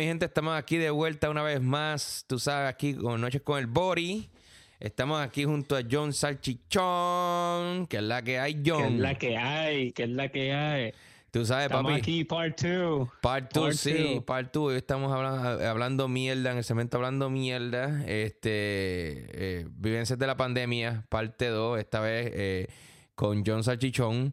Mi gente, estamos aquí de vuelta una vez más. Tú sabes, aquí con Noches con el Bori. Estamos aquí junto a John Salchichón, que es la que hay, John. Que es la que hay, que es la que hay. Tú sabes, Estamos papi. aquí, part 2. Part 2, sí, part 2. Hoy estamos hablando, hablando mierda, en el cemento hablando mierda. Este, eh, Vivencias de la pandemia, parte 2, esta vez eh, con John Salchichón.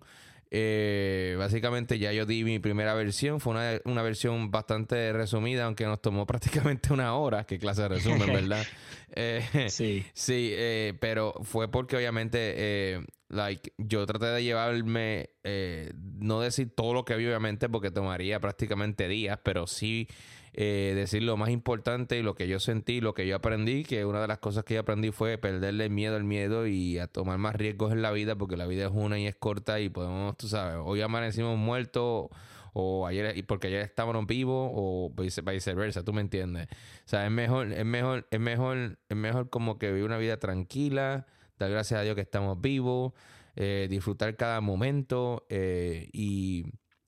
Eh, básicamente ya yo di mi primera versión, fue una, una, versión bastante resumida, aunque nos tomó prácticamente una hora, qué clase de resumen, ¿verdad? eh, sí. Sí, eh, pero fue porque obviamente, eh, like, yo traté de llevarme, eh, no decir todo lo que vi obviamente, porque tomaría prácticamente días, pero sí eh, decir lo más importante y lo que yo sentí, lo que yo aprendí, que una de las cosas que yo aprendí fue perderle miedo al miedo y a tomar más riesgos en la vida, porque la vida es una y es corta y podemos, tú sabes, hoy amanecimos muertos o ayer porque ayer estábamos vivos o viceversa, tú me entiendes. O sea, es mejor, es mejor, es mejor, es mejor como que vivir una vida tranquila, dar gracias a Dios que estamos vivos, eh, disfrutar cada momento eh, y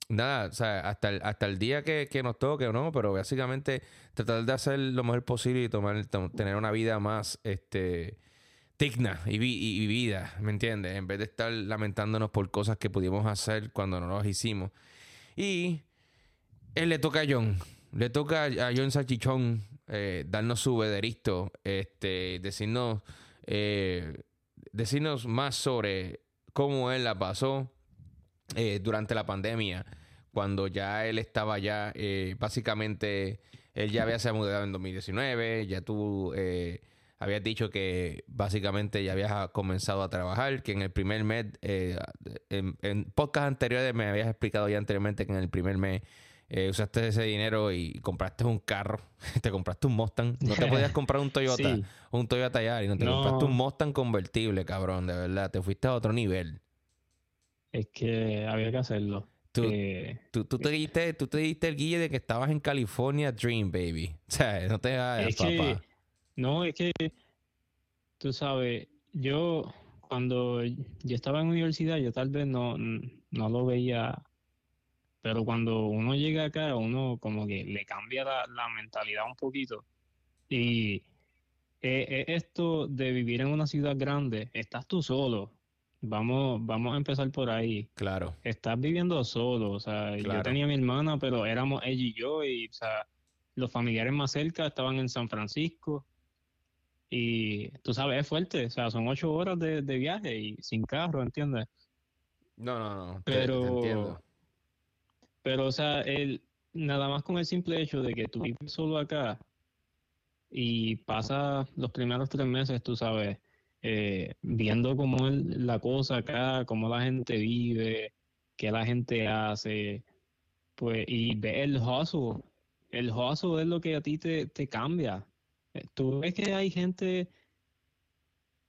nada, o sea, hasta el, hasta el día que, que, nos toque o no, pero básicamente tratar de hacer lo mejor posible y tomar, tener una vida más este digna y, y, y vida, ¿me entiendes? En vez de estar lamentándonos por cosas que pudimos hacer cuando no las hicimos. Y él le toca a John, le toca a John Sachichón eh, darnos su veredicto, este, decirnos, eh, decirnos más sobre cómo él la pasó eh, durante la pandemia, cuando ya él estaba ya, eh, básicamente, él ya había se mudado en 2019, ya tú eh, habías dicho que básicamente ya habías comenzado a trabajar, que en el primer mes, eh, en, en podcast anteriores me habías explicado ya anteriormente que en el primer mes eh, usaste ese dinero y compraste un carro, te compraste un Mustang, no te podías comprar un Toyota, sí. un Toyota Yaris, no te no. compraste un Mustang convertible, cabrón, de verdad, te fuiste a otro nivel. Es que había que hacerlo. Tú, eh, tú, tú, te diste, tú te diste el guille de que estabas en California Dream, baby. O sea, no te hagas, papá. No, es que, tú sabes, yo cuando yo estaba en universidad, yo tal vez no, no lo veía, pero cuando uno llega acá, uno como que le cambia la, la mentalidad un poquito. Y eh, esto de vivir en una ciudad grande, estás tú solo, Vamos, vamos a empezar por ahí. Claro. Estás viviendo solo, o sea, claro. yo tenía a mi hermana, pero éramos ella y yo, y o sea, los familiares más cerca estaban en San Francisco. Y tú sabes, es fuerte, o sea, son ocho horas de, de viaje y sin carro, ¿entiendes? No, no, no. Pero, te, te entiendo. pero, o sea, el, nada más con el simple hecho de que tú vives solo acá y pasas los primeros tres meses, tú sabes, eh, viendo cómo es la cosa acá, cómo la gente vive, qué la gente hace, pues, y ve el hustle. El hustle es lo que a ti te, te cambia. Tú ves que hay gente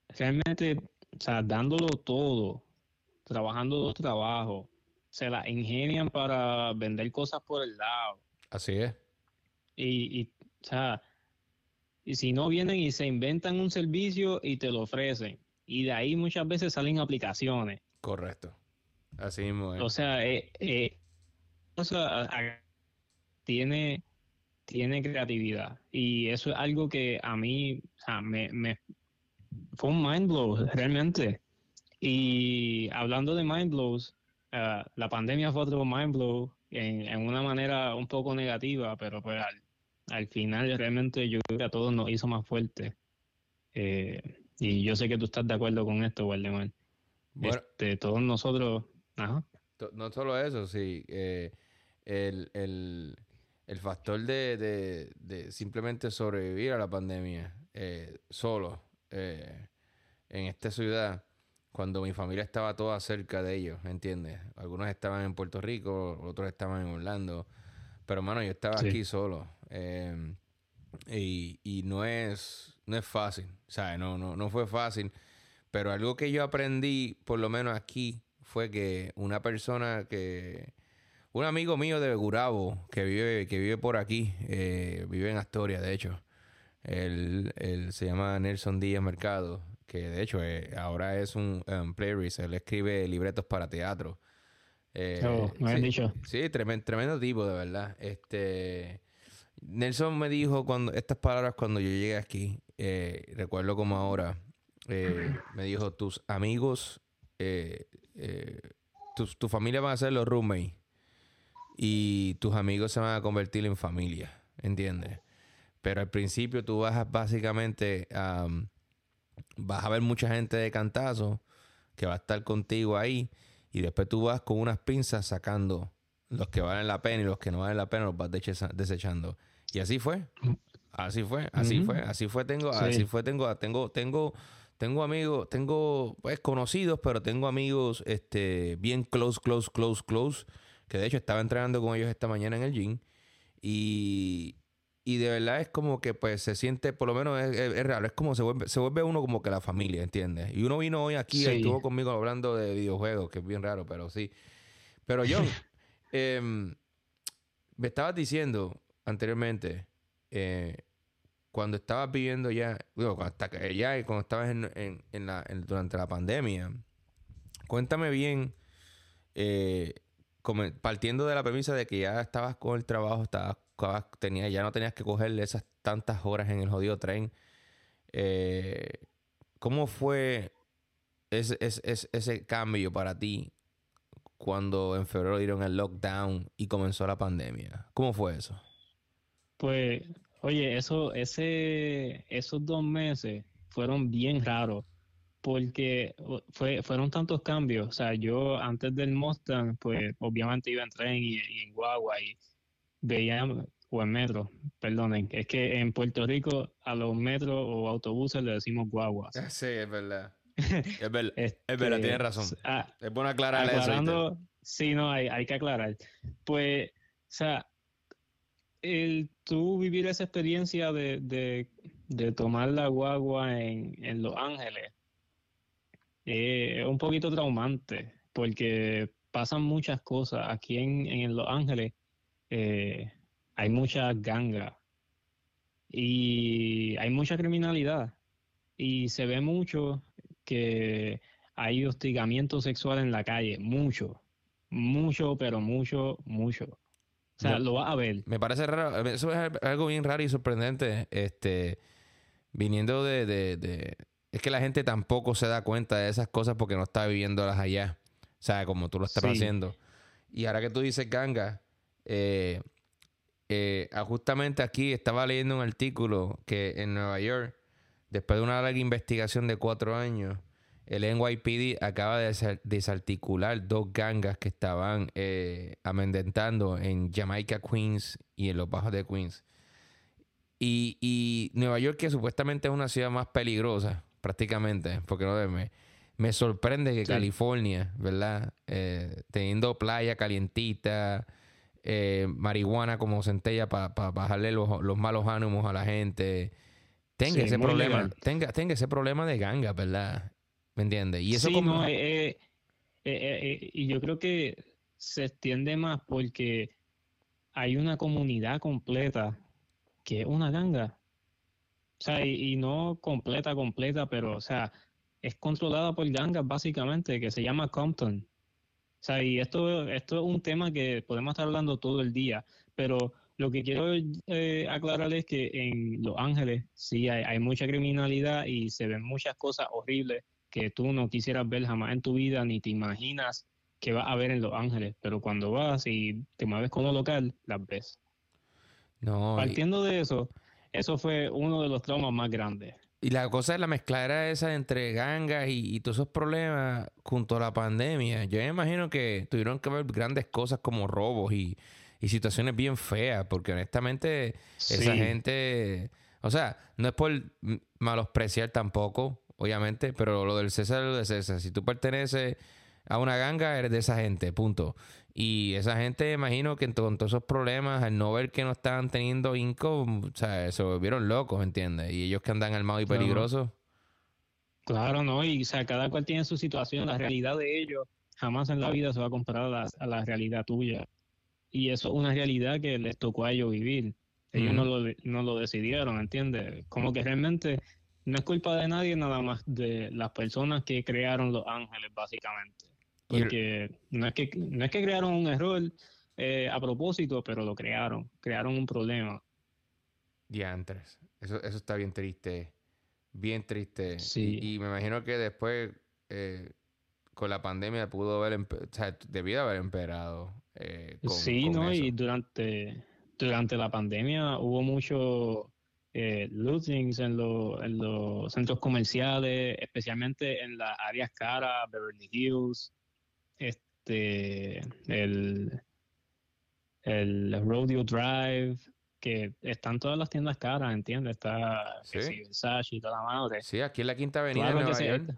realmente, o sea, dándolo todo, trabajando dos trabajos, se la ingenian para vender cosas por el lado. Así es. Y, y o sea, y si no vienen y se inventan un servicio y te lo ofrecen. Y de ahí muchas veces salen aplicaciones. Correcto. Así mismo es. O sea, eh, eh, o sea tiene, tiene creatividad. Y eso es algo que a mí o sea, me, me fue un mind blow, realmente. Y hablando de mind blows, uh, la pandemia fue otro mind blow en, en, una manera un poco negativa, pero pues al, al final realmente yo creo que a todos nos hizo más fuerte. Eh, y yo sé que tú estás de acuerdo con esto, Waldemar. Bueno, este, todos nosotros... Ajá. No solo eso, sí. Eh, el, el, el, factor de, de, de, simplemente sobrevivir a la pandemia eh, solo eh, en esta ciudad, cuando mi familia estaba toda cerca de ellos, ¿entiendes? Algunos estaban en Puerto Rico, otros estaban en Orlando. Pero, mano, yo estaba sí. aquí solo. Eh, y, y, no es no es fácil, ¿sabes? No, no, no fue fácil. Pero algo que yo aprendí, por lo menos aquí, fue que una persona que... Un amigo mío de Gurabo, que vive, que vive por aquí, eh, vive en Astoria, de hecho. Él, él, se llama Nelson Díaz Mercado, que de hecho eh, ahora es un um, playrist. Él escribe libretos para teatro. Eh, oh, me sí, dicho. Sí, tremendo, tremendo tipo, de verdad. Este Nelson me dijo cuando estas palabras cuando yo llegué aquí, eh, recuerdo como ahora, eh, me dijo, tus amigos, eh, tu familia van a ser los roommates y tus amigos se van a convertir en familia, ¿entiendes? Pero al principio tú vas básicamente, vas a ver mucha gente de cantazo que va a estar contigo ahí y después tú vas con unas pinzas sacando los que valen la pena y los que no valen la pena los vas desechando. Y así fue. Así fue, así fue, así fue tengo, así fue tengo, tengo, tengo, tengo amigos, tengo pues conocidos, pero tengo amigos este bien close, close, close, close, que de hecho estaba entrenando con ellos esta mañana en el gym y, y de verdad es como que pues se siente, por lo menos es, raro, es como se vuelve, se vuelve uno como que la familia, ¿entiendes? Y uno vino hoy aquí y estuvo conmigo hablando de videojuegos, que es bien raro, pero sí. Pero John, em, me estabas diciendo anteriormente, eh, cuando estabas viviendo ya, hasta que ya cuando estabas en, en, la, durante la pandemia, cuéntame bien, eh, partiendo de la premisa de que ya estabas con el trabajo, estabas, tenía, ya no tenías que cogerle esas tantas horas en el jodido tren. Eh, ¿Cómo fue ese, ese, ese, cambio para ti cuando en febrero dieron el lockdown y comenzó la pandemia? ¿Cómo fue eso? Pues, oye, eso, ese, esos dos meses fueron bien raros porque fue, fueron tantos cambios. O sea, yo antes del Mustang, pues obviamente iba en tren y, en guagua y veía, o en metro, perdonen, es que en Puerto Rico a los metros o autobuses le decimos guagua. Sí, es verdad. Es, verdad, es verdad, este, tienes razón. Ah, es bueno aclarar eso. Sí, no, hay, hay que aclarar. Pues, o sea, el tú vivir esa experiencia de, tomar la guagua en, Los Ángeles eh, es un poquito traumante porque pasan muchas cosas. Aquí en, Los Ángeles eh, hay mucha ganga y hay mucha criminalidad y se ve mucho que hay hostigamiento sexual en la calle, mucho, mucho, pero mucho, mucho. O sea, lo vas a ver. Me parece raro, eso es algo bien raro y sorprendente, este, viniendo de, de, Es que la gente tampoco se da cuenta de esas cosas porque no está viviéndolas allá. O sea, como tú lo estás haciendo. Y ahora que tú dices ganga, eh, eh, ah, justamente aquí estaba leyendo un artículo que en Nueva York, después de una larga investigación de cuatro años, el NYPD acaba de desarticular dos gangas que estaban eh, amendentando en Jamaica, Queens y en los bajos de Queens. Y, Nueva York, que supuestamente es una ciudad más peligrosa, prácticamente, porque no me, me sorprende que California, ¿verdad? Eh, teniendo playa calientita, eh, marihuana como centella para bajarle los, los, malos ánimos a la gente, tenga ese problema, tenga, tenga ese problema de gangas, ¿verdad? ¿Me entiendes? Y eso como... Eh, eh, eh, y yo creo que se extiende más porque hay una comunidad completa que es una ganga. O sea, y, no completa, completa, pero, o sea, es controlada por gangas básicamente, que se llama Compton. O sea, y esto, esto es un tema que podemos estar hablando todo el día, pero lo que quiero aclarar es que en Los Ángeles sí hay, hay, mucha criminalidad y se ven muchas cosas horribles que tú no quisieras ver jamás en tu vida, ni te imaginas que vas a ver en Los Ángeles, pero cuando vas y te mueves como local, las ves. No, Partiendo de eso, eso fue uno de los traumas más grandes. Y la cosa es la mezcladera esa entre gangas y, todos esos problemas junto a la pandemia. Yo me imagino que tuvieron que ver grandes cosas como robos y, situaciones bien feas, porque honestamente esa gente, o sea, no es por malospreciar tampoco obviamente, pero lo del César es lo de César. Si tú perteneces a una ganga, eres de esa gente, punto. Y esa gente, imagino que con todos esos problemas, al no ver que no estaban teniendo income, o sea, se volvieron locos, ¿entiendes? Y ellos que andan armados y peligrosos. Claro, no, y o sea, cada cual tiene su situación, la realidad de ellos jamás en la vida se va a comparar a la, realidad tuya. Y eso es una realidad que les tocó a ellos vivir. Ellos no, lo, no lo decidieron, ¿entiendes? Como que realmente no es culpa de nadie, nada más de las personas que crearon los ángeles, básicamente. Porque no es que, no es que crearon un error eh, a propósito, pero lo crearon, crearon un problema. Diantres. Eso, eso está bien triste. Bien triste. Sí. Y, y me imagino que después, eh, con la pandemia, pudo haber, o sea, debió haber empeorado. eh, con, Sí, con ¿no? eso. Y durante, durante la pandemia hubo mucho eh, lootings en, lo- en los centros comerciales, especialmente en las áreas caras, Beverly Hills, este, el, el Rodeo Drive, que están todas las tiendas caras, ¿entiendes? Está Sí. Versace y toda la madre. Sí, aquí en la Quinta Avenida de Nueva York.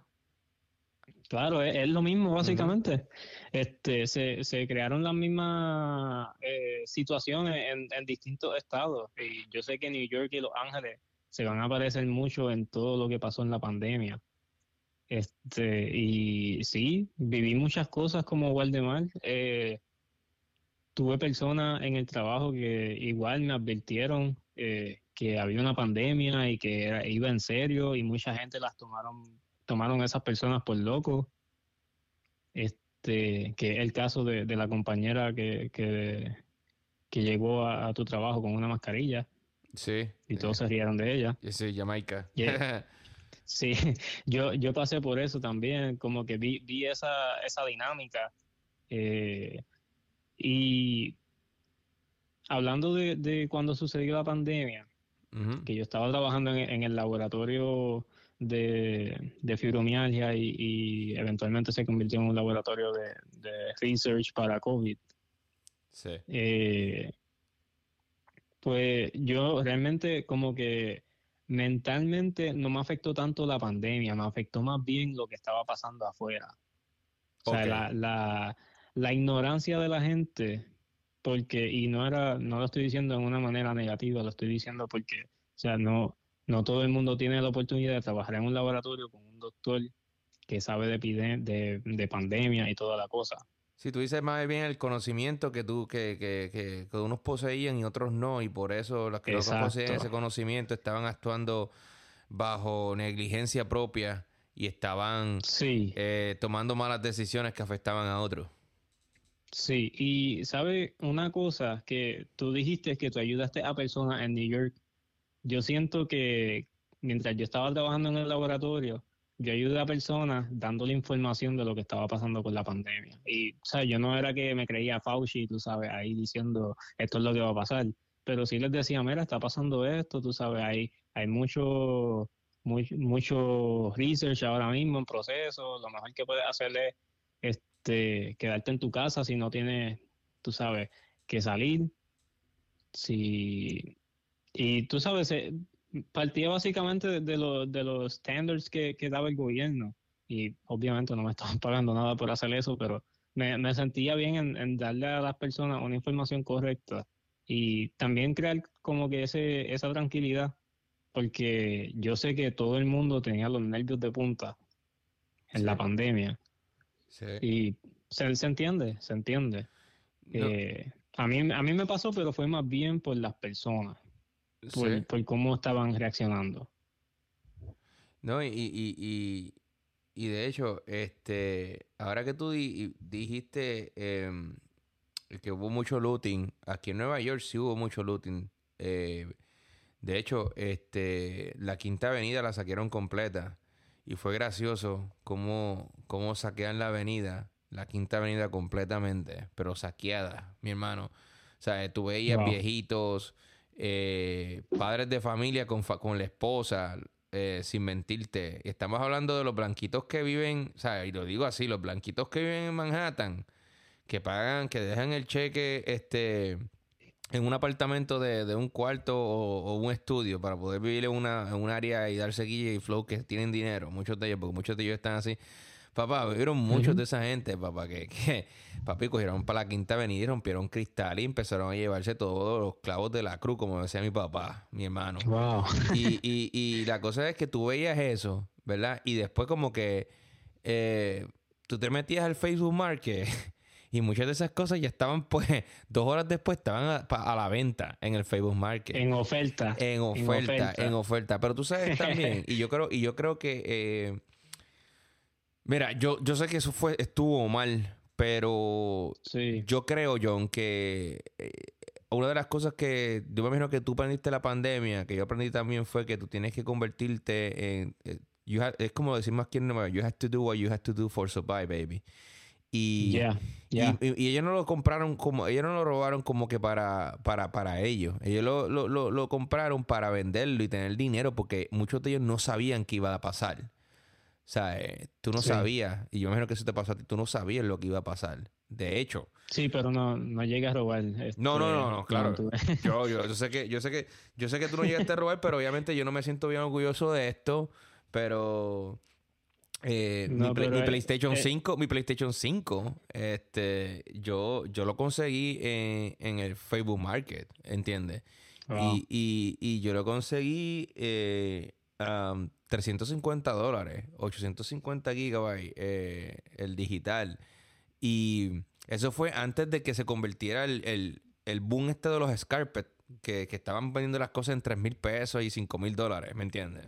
Claro, es, es lo mismo básicamente. Este, se, se crearon las mismas eh, situaciones en, en distintos estados. Y yo sé que New York y Los Ángeles se van a parecer mucho en todo lo que pasó en la pandemia. Este, y sí, viví muchas cosas como Waldemar. Eh, tuve personas en el trabajo que igual me advirtieron eh, que había una pandemia y que era- iba en serio y mucha gente las tomaron tomaron esas personas por locos. Este, que es el caso de, de la compañera que, que, que llegó a, a tu trabajo con una mascarilla Sí. y todos se rieron de ella. eh, sí, Jamaica. Yeah. Sí, yo, yo pasé por eso también, como que vi, vi esa, esa dinámica. eh, y hablando de, de cuando sucedió la pandemia, que yo estaba trabajando en, en el laboratorio de, de fibromialgia y, y eventualmente se convirtió en un laboratorio de, de research para COVID. Sí. Eh, pues yo realmente como que mentalmente no me afectó tanto la pandemia, me afectó más bien lo que estaba pasando afuera. O sea, Ok. la, la, la ignorancia de la gente, porque, y no era, no lo estoy diciendo de una manera negativa, lo estoy diciendo porque, o sea, no, no todo el mundo tiene la oportunidad de trabajar en un laboratorio con un doctor que sabe de, epide- de, de pandemia y toda la cosa. Si tú dices más bien el conocimiento que tú, que, que, que, que unos poseían y otros no, y por eso los que no Exacto. poseían ese conocimiento estaban actuando bajo negligencia propia y estaban Sí. eh, tomando malas decisiones que afectaban a otros. Sí, y sabe una cosa que tú dijiste que tú ayudaste a personas en New York. Yo siento que mientras yo estaba trabajando en el laboratorio, yo ayudé a personas dándole información de lo que estaba pasando con la pandemia. Y, o sea, yo no era que me creía Fauci, tú sabes, ahí diciendo esto es lo que va a pasar, pero sí les decía, mira, está pasando esto, tú sabes, hay, hay mucho, muy- mucho research ahora mismo en proceso, lo mejor que puedes hacer es este, quedarte en tu casa si no tienes, tú sabes, que salir. Si, y tú sabes, eh, partía básicamente de, de los, de los standards que, que daba el gobierno. Y obviamente no me estaban pagando nada por hacer eso, pero me, me sentía bien en, en darle a las personas una información correcta y también crear como que ese, esa tranquilidad, porque yo sé que todo el mundo tenía los nervios de punta en Sí. la pandemia. Sí. Y se, se entiende, se entiende. No, Eh, a mí, a mí me pasó, pero fue más bien por las personas, por, sí. por cómo estaban reaccionando. No, y, y, y, y de hecho, este, ahora que tú di- dijiste em, que hubo mucho looting, aquí en Nueva York sí hubo mucho looting. eh, de hecho, este, la Quinta Avenida la saquearon completa y fue gracioso cómo, cómo saquean la avenida, la Quinta Avenida completamente, pero saqueada, mi hermano. O sea, tú veías Wow. viejitos, eh, padres de familia con, con la esposa, eh, sin mentirte. Estamos hablando de los blanquitos que viven, o sea, y lo digo así, los blanquitos que viven en Manhattan, que pagan, que dejan el cheque este en un apartamento de, de un cuarto o, o un estudio para poder vivir en una, en un área y darse guille y flow que tienen dinero, muchos de ellos, porque muchos de ellos están así. Papá, vieron muchos de esa gente, papá, que, que papi cogieron para la quinta avenida y rompieron cristal y empezaron a llevarse todos los clavos de la cruz, como decía mi papá, mi hermano. Wow. Y, y, y la cosa es que tú veías eso, ¿verdad? Y después como que eh, tú te metías al Facebook Market y muchas de esas cosas ya estaban pues dos horas después estaban a la venta en el Facebook Market. En oferta. En oferta, en oferta. Pero tú sabes también, y yo creo, y yo creo que eh, mira, yo, yo sé que eso fue, estuvo mal, pero Sí. yo creo, John, que eh, una de las cosas que yo me imagino que tú aprendiste la pandemia, que yo aprendí también, fue que tú tienes que convertirte en. Eh, es como decir más que en Nueva You have to do what you have to do for survive, baby. Y, y, ellos no lo compraron como, ellos no lo robaron como que para, para, para ellos. Ellos lo, lo, lo, lo, compraron para venderlo y tener dinero porque muchos de ellos no sabían que iba a pasar. O sea, eh, tú no sabías, y yo me imagino que eso te pasó a ti, tú no sabías lo que iba a pasar. De hecho. Sí, pero no, no llegas a robar. Este, no, no, no, no, claro. yo, yo, yo, sé que, yo sé que, yo sé que tú no llegaste a robar, pero obviamente yo no me siento bien orgulloso de esto. Pero eh, mi, PlayStation 5, mi PlayStation 5, este, yo, yo lo conseguí en, el Facebook Market, ¿entiendes? Y, y, yo lo conseguí eh, 350 dólares, 850 gigabytes, eh, el digital. Y eso fue antes de que se convirtiera el, el, boom este de los Scarpet, que, que, estaban vendiendo las cosas en 3 mil pesos y 5 mil dólares, ¿me entiendes?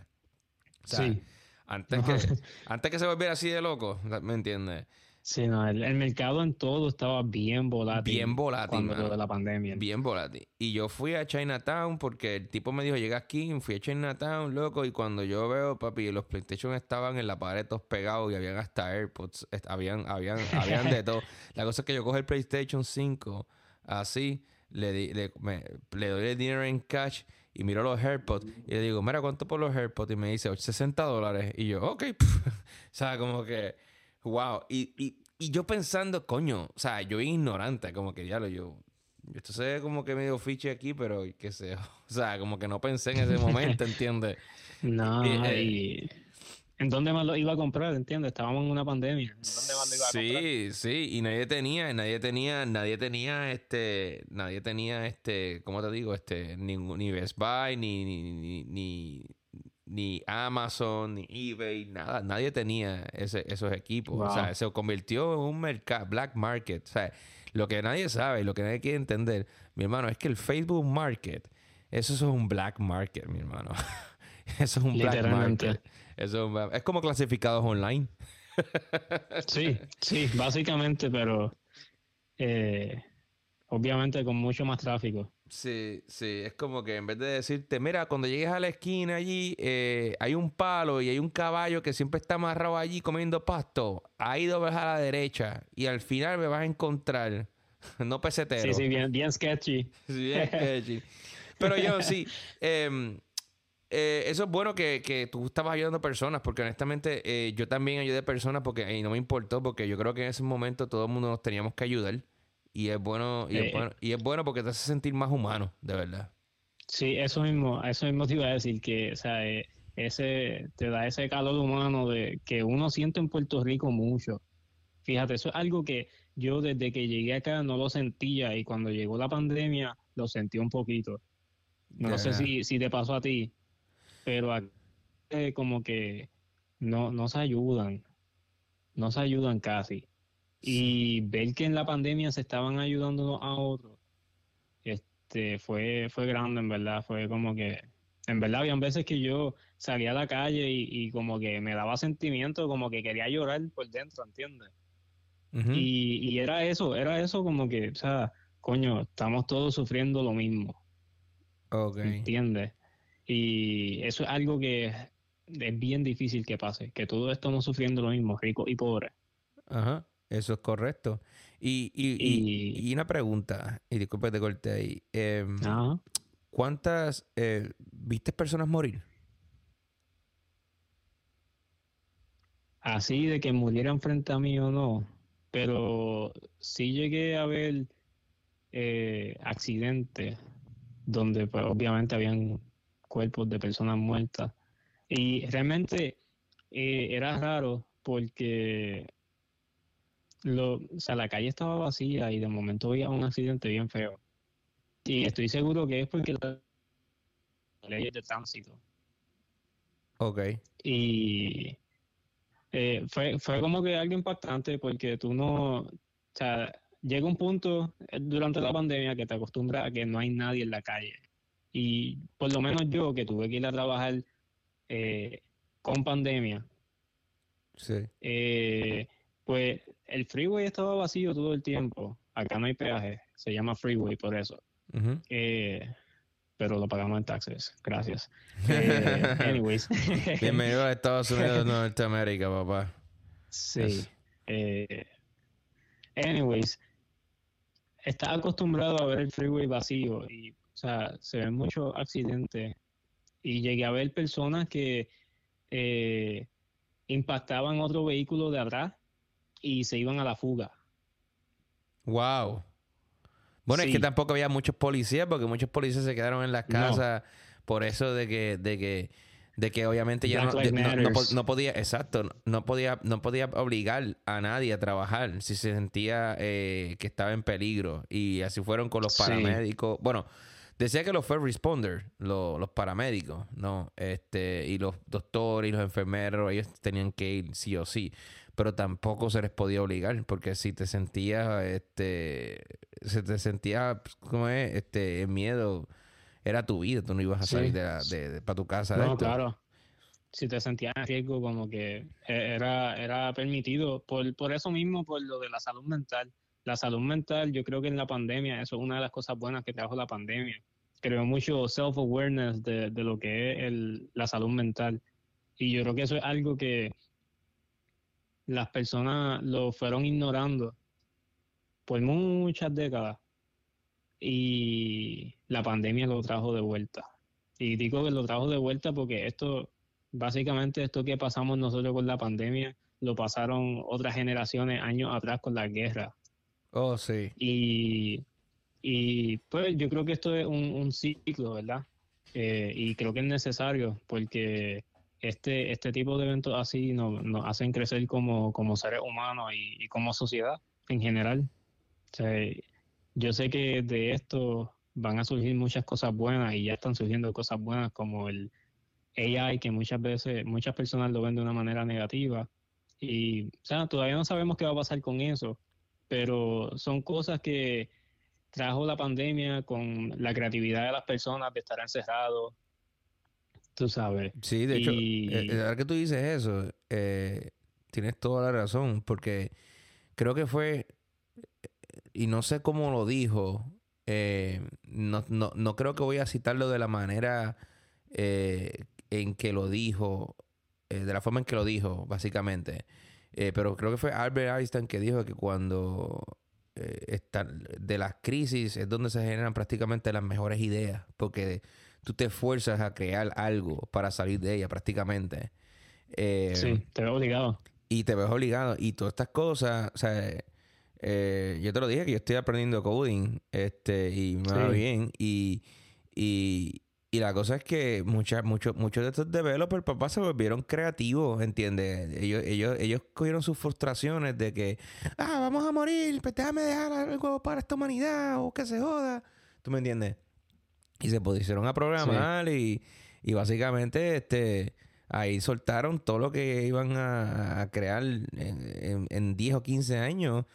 sí. Antes, que, antes que se volviera así de loco, ¿me entiendes? Sí, no, el, mercado en todo estaba bien volátil. Bien volátil. Cuando de la pandemia. Bien volátil. Y yo fui a Chinatown porque el tipo me dijo, llega aquí, fui a Chinatown, loco, y cuando yo veo, papi, los PlayStation estaban en la pared todos pegados y habían hasta AirPods, habían, habían, habían de todo. La cosa es que yo cojo el PlayStation 5 así, le, le, le doy el dinero en cash y miro los AirPods y le digo, mira, ¿cuánto por los AirPods? Y me dice, 60 dólares. Y yo, ok. o sea, como que, wow. Y, y, y, yo pensando, coño, o sea, yo ignorante, como que ya lo yo. Esto se ve como que medio fiche aquí, pero qué sé. O sea, como que no pensé en ese momento, ¿entiendes? No, eh, y, ¿En dónde más lo iba a comprar? ¿Entiendes? Estábamos en una pandemia. ¿En dónde más lo iba a comprar? Sí, sí, y nadie tenía, nadie tenía, nadie tenía este, nadie tenía este, ¿cómo te digo? Este, ni, ni Best Buy, ni, ni, ni, ni, Amazon, ni eBay, nada, nadie tenía ese, esos equipos. O sea, se convirtió en un mercado, black market. O sea, lo que nadie sabe, lo que nadie quiere entender, mi hermano, es que el Facebook Market, eso es un black market, mi hermano. eso es un black market. Eso es como clasificados online. sí, sí, básicamente, pero eh, obviamente con mucho más tráfico. Sí, sí, es como que en vez de decirte, mira, cuando llegues a la esquina allí, eh, hay un palo y hay un caballo que siempre está amarrado allí comiendo pasto, ahí doblas a la derecha y al final me vas a encontrar, no pesetero. Sí, sí, bien, bien sketchy. bien sketchy. Pero yo sí, eh, eh, eso es bueno que, que, tú estabas ayudando personas, porque honestamente eh, yo también ayudé personas porque y no me importó, porque yo creo que en ese momento todo el mundo nos teníamos que ayudar. Y es bueno, y, es, bueno y es bueno porque te hace sentir más humano, de verdad. Sí, eso mismo, eso mismo te iba a decir, que o sea, eh, ese, te da ese calor humano de que uno siente en Puerto Rico mucho. Fíjate, eso es algo que yo desde que llegué acá no lo sentía y cuando llegó la pandemia lo sentí un poquito. No sé si, si te pasó a ti pero como que no, no se ayudan, no se ayudan casi. Y ver que en la pandemia se estaban ayudando a otros, este, fue, fue grande en verdad, fue como que, en verdad habían veces que yo salía a la calle y, como que me daba sentimiento, como que quería llorar por dentro, ¿entiendes? y, y era eso, era eso como que, o sea, coño, estamos todos sufriendo lo mismo. Okay. ¿Entiendes? Y eso es algo que es bien difícil que pase, que todos estamos sufriendo lo mismo, ricos y pobres. Ajá, eso es correcto. Y, y, y, una pregunta, y disculpe de corte ahí. Em, ¿Cuántas eh, viste personas morir? Así de que murieran frente a mí o no, pero sí llegué a ver eh, accidentes donde pues obviamente habían cuerpos de personas muertas. Y realmente eh, era raro porque lo, o sea, la calle estaba vacía y de momento había un accidente bien feo. Y estoy seguro que es porque la ley de tránsito. Ok. Y eh, fue, fue como que algo impactante porque tú no, o sea, llega un punto eh, durante la pandemia que te acostumbras a que no hay nadie en la calle. Y por lo menos yo, que tuve que ir a trabajar eh, con pandemia, eh, pues el freeway estaba vacío todo el tiempo. Acá no hay peaje, se llama freeway por eso. eh, pero lo pagamos en taxes. Gracias. Eh, anyways. Bienvenido a Estados Unidos de Norteamérica, papá. Sí. Eh, anyways, está acostumbrado a ver el freeway vacío y, o sea, se ven muchos accidentes. Y llegué a ver personas que impactaban otro vehículo de atrás y se iban a la fuga. Wow. Bueno, es que tampoco había muchos policías porque muchos policías se quedaron en las casas por eso de que, de que, de que obviamente ya no, podía, exacto, no podía, no podía obligar a nadie a trabajar si se sentía eh, que estaba en peligro. Y así fueron con los paramédicos. Bueno, decía que los first responders, los, los paramédicos, ¿no? Este, y los doctores y los enfermeros, ellos tenían que ir sí o sí pero tampoco se les podía obligar, porque si te sentías, este, se te sentía, pues, ¿cómo es? Este, miedo, era tu vida, tú no ibas a salir de, para tu casa. No, claro. Si te sentías en riesgo, como que e, era, era permitido, por, por eso mismo, por lo de la salud mental. La salud mental, yo creo que en la pandemia, eso es una de las cosas buenas que trajo la pandemia. Creó mucho self-awareness de, de, lo que es el, la salud mental. Y yo creo que eso es algo que, las personas lo fueron ignorando por muchas décadas y la pandemia lo trajo de vuelta. Y digo que lo trajo de vuelta porque esto, básicamente esto que pasamos nosotros con la pandemia, lo pasaron otras generaciones años atrás con la guerra. Oh, sí. Y, y pues yo creo que esto es un, ciclo, ¿verdad? Eh, y creo que es necesario porque este, este tipo de eventos así nos, hacen crecer como, como seres humanos y, como sociedad en general. yo sé que de esto van a surgir muchas cosas buenas y ya están surgiendo cosas buenas como el AI, que muchas veces, muchas personas lo ven de una manera negativa. Y, o sea, todavía no sabemos qué va a pasar con eso, pero son cosas que trajo la pandemia con la creatividad de las personas de estar encerrados, Tú sabes. Sí, de hecho, eh, eh, ahora que tú dices eso, eh, tienes toda la razón, porque creo que fue, y no sé cómo lo dijo, no, no, no, creo que voy a citarlo de la manera en que lo dijo, de la forma en que lo dijo, básicamente. pero creo que fue Albert Einstein que dijo que cuando están de las crisis es donde se generan prácticamente las mejores ideas, porque tú te esfuerzas a crear algo para salir de ella prácticamente. Eh, sí, te ves obligado. Y te ves obligado. Y todas estas cosas, o sea, eh, yo te lo dije que yo estoy aprendiendo coding este, y me va bien. Y, y, y, la cosa es que muchas, muchos, muchos de estos developers, papá, se volvieron creativos, ¿entiendes? Ellos, ellos, ellos cogieron sus frustraciones de que, ah, vamos a morir, pues déjame dejar algo para esta humanidad o que se joda. ¿Tú me entiendes? Y se pusieron a programar y, y, básicamente este ahí soltaron todo lo que iban a, crear en, en, 10 o 15 años.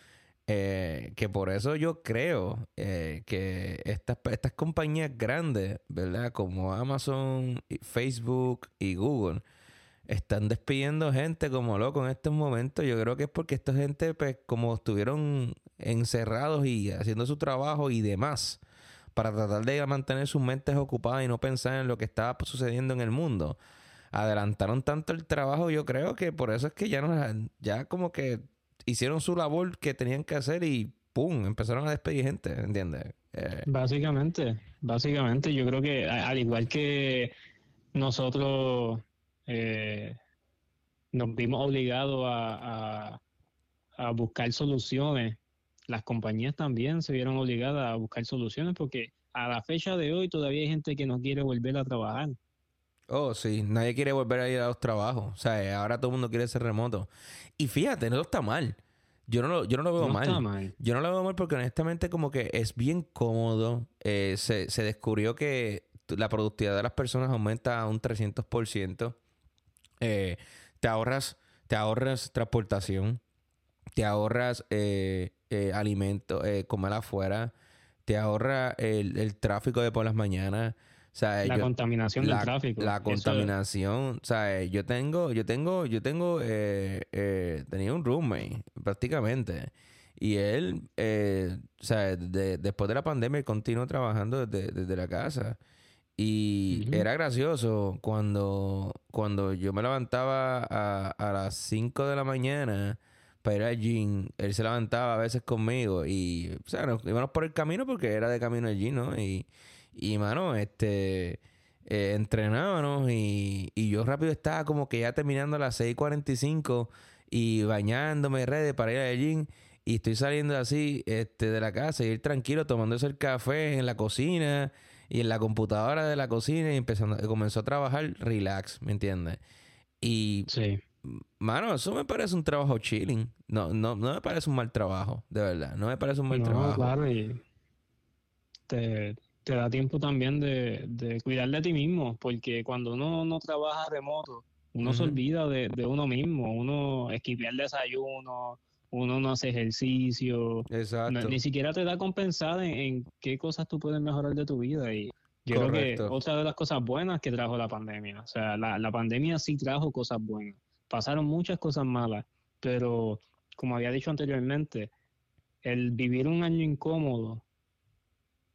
Eh, que por eso yo creo eh, que estas, estas compañías grandes, ¿verdad? Como Amazon, Facebook y Google, están despidiendo gente como loco en estos momentos. Yo creo que es porque esta gente, pues, como estuvieron encerrados y haciendo su trabajo y demás, para tratar de mantener sus mentes ocupadas y no pensar en lo que estaba sucediendo en el mundo. Adelantaron tanto el trabajo, yo creo que por eso es que ya no, ya como que hicieron su labor que tenían que hacer y ¡pum! empezaron a despedir gente, ¿entiendes? Eh, básicamente, básicamente yo creo que al igual que nosotros eh, nos vimos obligados a, a buscar soluciones las compañías también se vieron obligadas a buscar soluciones porque a la fecha de hoy todavía hay gente que no quiere volver a trabajar. Oh, sí, nadie quiere volver a ir a los trabajos. O sea, ahora todo el mundo quiere ser remoto. Y fíjate, no está mal. Yo no lo, yo no lo veo mal. Yo no lo veo mal porque honestamente como que es bien cómodo. Eh, se, se descubrió que la productividad de las personas aumenta a un 300%. Eh, te ahorras, te ahorras transportación, te ahorras eh, eh, alimento, eh, comer afuera, te ahorra el, tráfico de por las mañanas. la contaminación del tráfico. La contaminación. O sea, yo tengo, yo tengo, yo tengo, eh, tenía un roommate prácticamente. Y él, eh, o sea, después de la pandemia, él continuó trabajando desde, la casa. Y era gracioso cuando, cuando yo me levantaba a, a las 5 de la mañana para ir al gym, él se levantaba a veces conmigo y, o sea, nos íbamos por el camino porque era de camino al gym, ¿no? Y, y mano, este, eh, entrenábamos y, y yo rápido estaba como que ya terminando a las 6.45 y bañándome redes para ir al gym y estoy saliendo así este, de la casa y ir tranquilo tomándose el café en la cocina y en la computadora de la cocina y empezando, comenzó a trabajar relax, ¿me entiendes? Y sí. Mano, eso me parece un trabajo chilling. No, no, no me parece un mal trabajo, de verdad. No me parece un mal trabajo. Claro, y te, da tiempo también de, de, cuidar de ti mismo, porque cuando uno no trabaja remoto, uno se olvida de, uno mismo, uno esquiva el desayuno, uno no hace ejercicio, Exacto. ni siquiera te da compensada en, qué cosas tú puedes mejorar de tu vida. Y yo creo que otra de las cosas buenas que trajo la pandemia, o sea, la, la pandemia sí trajo cosas buenas pasaron muchas cosas malas, pero como había dicho anteriormente, el vivir un año incómodo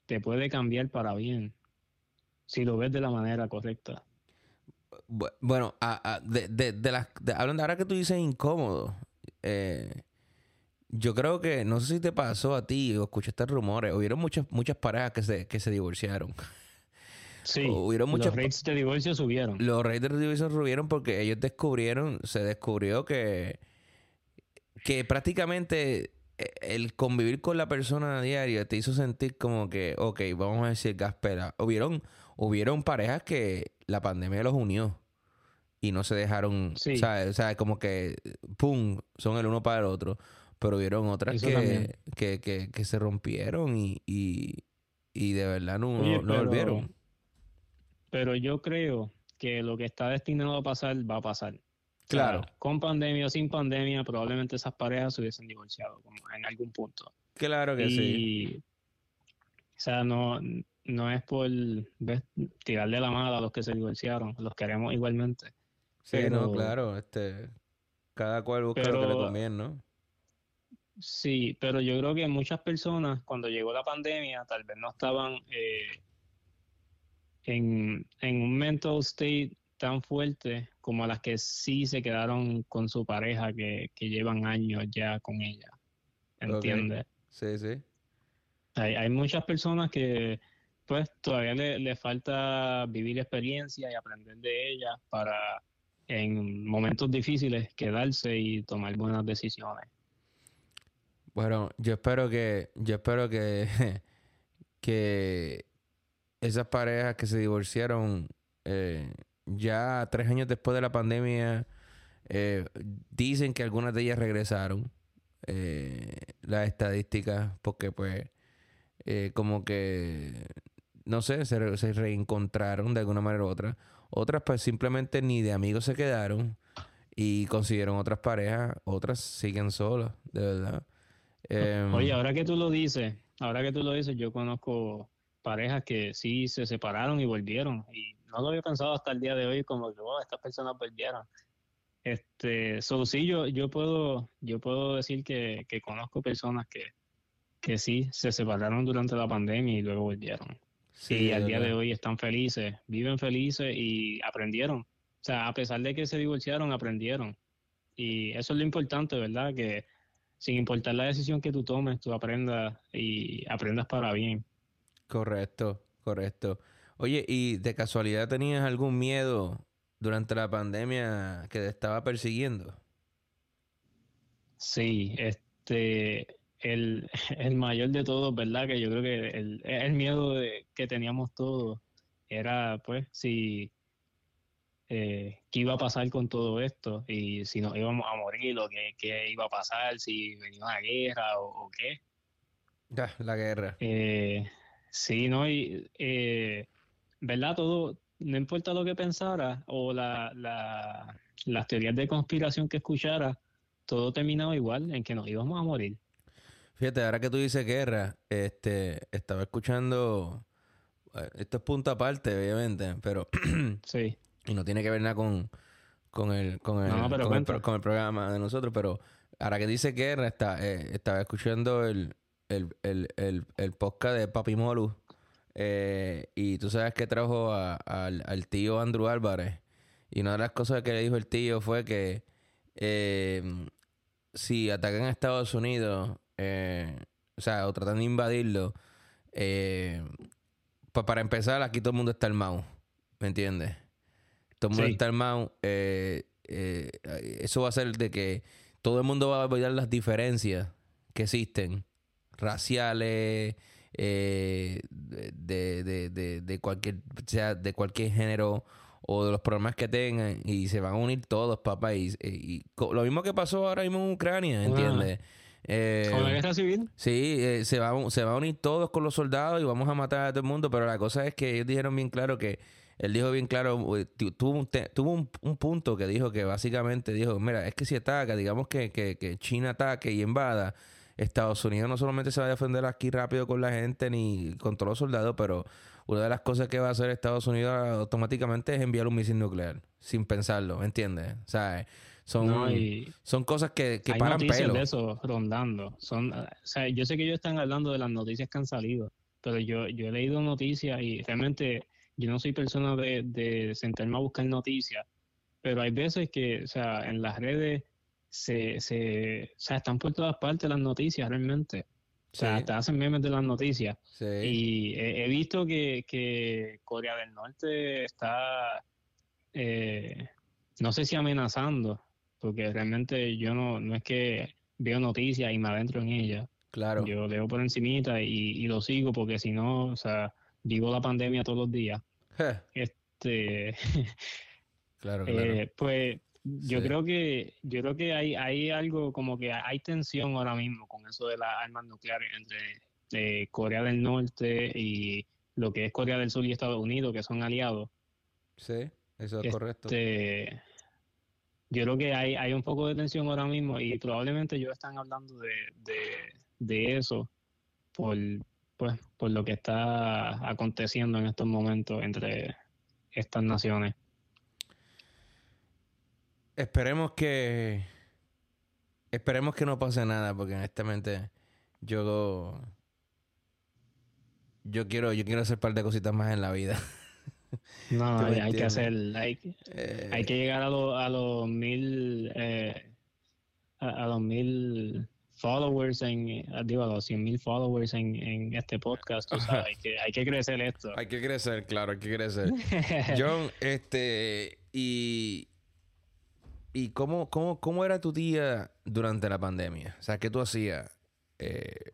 te puede cambiar para bien si lo ves de la manera correcta. Bueno, de, de, de, las, hablando ahora que tú dices incómodo, eh, yo creo que, no sé si te pasó a ti o escuchaste rumores, hubieron muchas, muchas parejas que se, que se divorciaron. Sí, los rates de divorcio subieron. Los rates de divorcio subieron porque ellos descubrieron, se descubrió que, que prácticamente eh, el convivir con la persona a diario te hizo sentir como que, ok, vamos a decir gaspera. Hubieron, hubieron parejas que la pandemia los unió y no se dejaron, sí. O sea, como que, pum, son el uno para el otro. Pero hubieron otras que, que, que, se rompieron y, y, de verdad no, no volvieron. Pero yo creo que lo que está destinado a pasar va a pasar. Claro. con pandemia o sin pandemia, probablemente esas parejas se hubiesen divorciado en algún punto. Claro que sí. O sea, no, no es por tirarle la mano a los que se divorciaron, los queremos igualmente. Sí, no, claro, este, cada cual busca lo que le conviene, ¿no? Sí, pero yo creo que muchas personas cuando llegó la pandemia tal vez no estaban eh, en, un mental state tan fuerte como las que sí se quedaron con su pareja que, llevan años ya con ella. ¿Entiendes? Sí, sí. Hay, hay, muchas personas que pues todavía le, falta vivir experiencia y aprender de ellas para en momentos difíciles quedarse y tomar buenas decisiones. Bueno, yo espero que, yo espero que, que esas parejas que se divorciaron eh, ya tres años después de la pandemia, eh, dicen que algunas de ellas regresaron. Eh, las estadísticas, porque pues como que, no sé, se, se, reencontraron de alguna manera u otra. Otras pues simplemente ni de amigos se quedaron y consiguieron otras parejas, otras siguen solas, de verdad. Oye, ahora que tú lo dices, ahora que tú lo dices, yo conozco parejas que sí se separaron y volvieron. Y no lo había pensado hasta el día de hoy como que, oh, estas personas volvieron. Este, so, sí, yo, yo puedo, yo puedo decir que, conozco personas que, que sí se separaron durante la pandemia y luego volvieron. Sí, y al día de hoy están felices, viven felices y aprendieron. O sea, a pesar de que se divorciaron, aprendieron. Y eso es lo importante, ¿verdad? Que sin importar la decisión que tú tomes, tú aprendas y aprendas para bien. Correcto, correcto. Oye, ¿y de casualidad tenías algún miedo durante la pandemia que te estaba persiguiendo? Sí, este, el, el mayor de todos, ¿verdad? Que yo creo que el, el miedo de, que teníamos todos era, pues, si eh, qué iba a pasar con todo esto y si nos íbamos a morir o qué, qué iba a pasar, si venía una guerra o, qué. Ya, la guerra. Eh, Sí, ¿no? Y, eh, ¿verdad? Todo, no importa lo que pensara o la, la, las teorías de conspiración que escuchara, todo terminaba igual, en que nos íbamos a morir. Fíjate, ahora que tú dices guerra, este, estaba escuchando, eh, esto es punto aparte, obviamente, pero... sí. Y no tiene que ver nada con, con el, con el, con, el, con el programa de nosotros, pero Ahora que dice que está, eh, estaba escuchando el, el, el, el, el podcast de Papi Molu. eh, y tú sabes que trajo a- al, al tío Andrew Álvarez. Y una de las cosas que le dijo el tío fue que eh, si atacan a Estados Unidos, eh, o sea, o tratan de invadirlo, para empezar, aquí todo el mundo está armado. ¿Me entiendes? Todo el mundo Sí. está armado. eso va a ser de que todo el mundo va a olvidar las diferencias que existen, raciales, eh, de, de, de, de cualquier, sea de cualquier género o de los problemas que tengan y se van a unir todos, papá. Y, y- y lo mismo que pasó ahora mismo en Ucrania, ¿entiendes? Eh, ¿Con la guerra civil? Sí, eh, se, va, a- se va a unir todos con los soldados y vamos a matar a todo el mundo, pero la cosa es que ellos dijeron bien claro que, él dijo bien claro, eh, tu- tuvo, un, te- tuvo un, un punto que dijo que básicamente dijo, mira, es que si ataca, digamos que, que, que China ataque y invada, Estados Unidos no solamente se va a defender aquí rápido con la gente ni con todos los soldados, pero una de las cosas que va a hacer Estados Unidos automáticamente es enviar un misil nuclear, sin pensarlo, ¿entiendes? O sea, son, No, son cosas que, que hay paran noticias de eso rondando. Son, o sea, yo sé que ellos están hablando de las noticias que han salido, pero yo, yo he leído noticias y realmente yo no soy persona de, de sentarme a buscar noticias, pero hay veces que, o sea, en las redes se, se, o sea, están por todas partes las noticias realmente. O sea, Sí. te hacen memes de las noticias. Sí. Y he, he visto que, que Corea del Norte está, eh, no sé si amenazando, porque realmente yo no, no es que veo noticias y me adentro en ellas. Claro. Yo leo por encimita y, y lo sigo porque si no, o sea, vivo la pandemia todos los días. Este, Claro, claro. eh, pues yo Sí. creo que yo creo que hay, hay algo como que hay tensión ahora mismo con eso de las armas nucleares entre eh, Corea del Norte y lo que es Corea del Sur y Estados Unidos, que son aliados. sí, eso es correcto. Este, yo creo que hay, hay un poco de tensión ahora mismo y probablemente ellos están hablando de, de, de eso por, pues, por lo que está aconteciendo en estos momentos entre estas naciones. Esperemos que. Esperemos que no pase nada, porque honestamente yo. Yo quiero, yo quiero hacer un par de cositas más en la vida. No, hay, hay que hacer, hay, Eh, hay que llegar a, los a los mil, eh, a, a los mil followers en, eh, digo, a los cien mil followers en, en este podcast, tú sabes, hay que, hay que crecer esto. hay que crecer, claro, hay que crecer. John, este. Y. ¿Y cómo, cómo, cómo era tu día durante la pandemia? O sea, ¿qué tú hacías eh,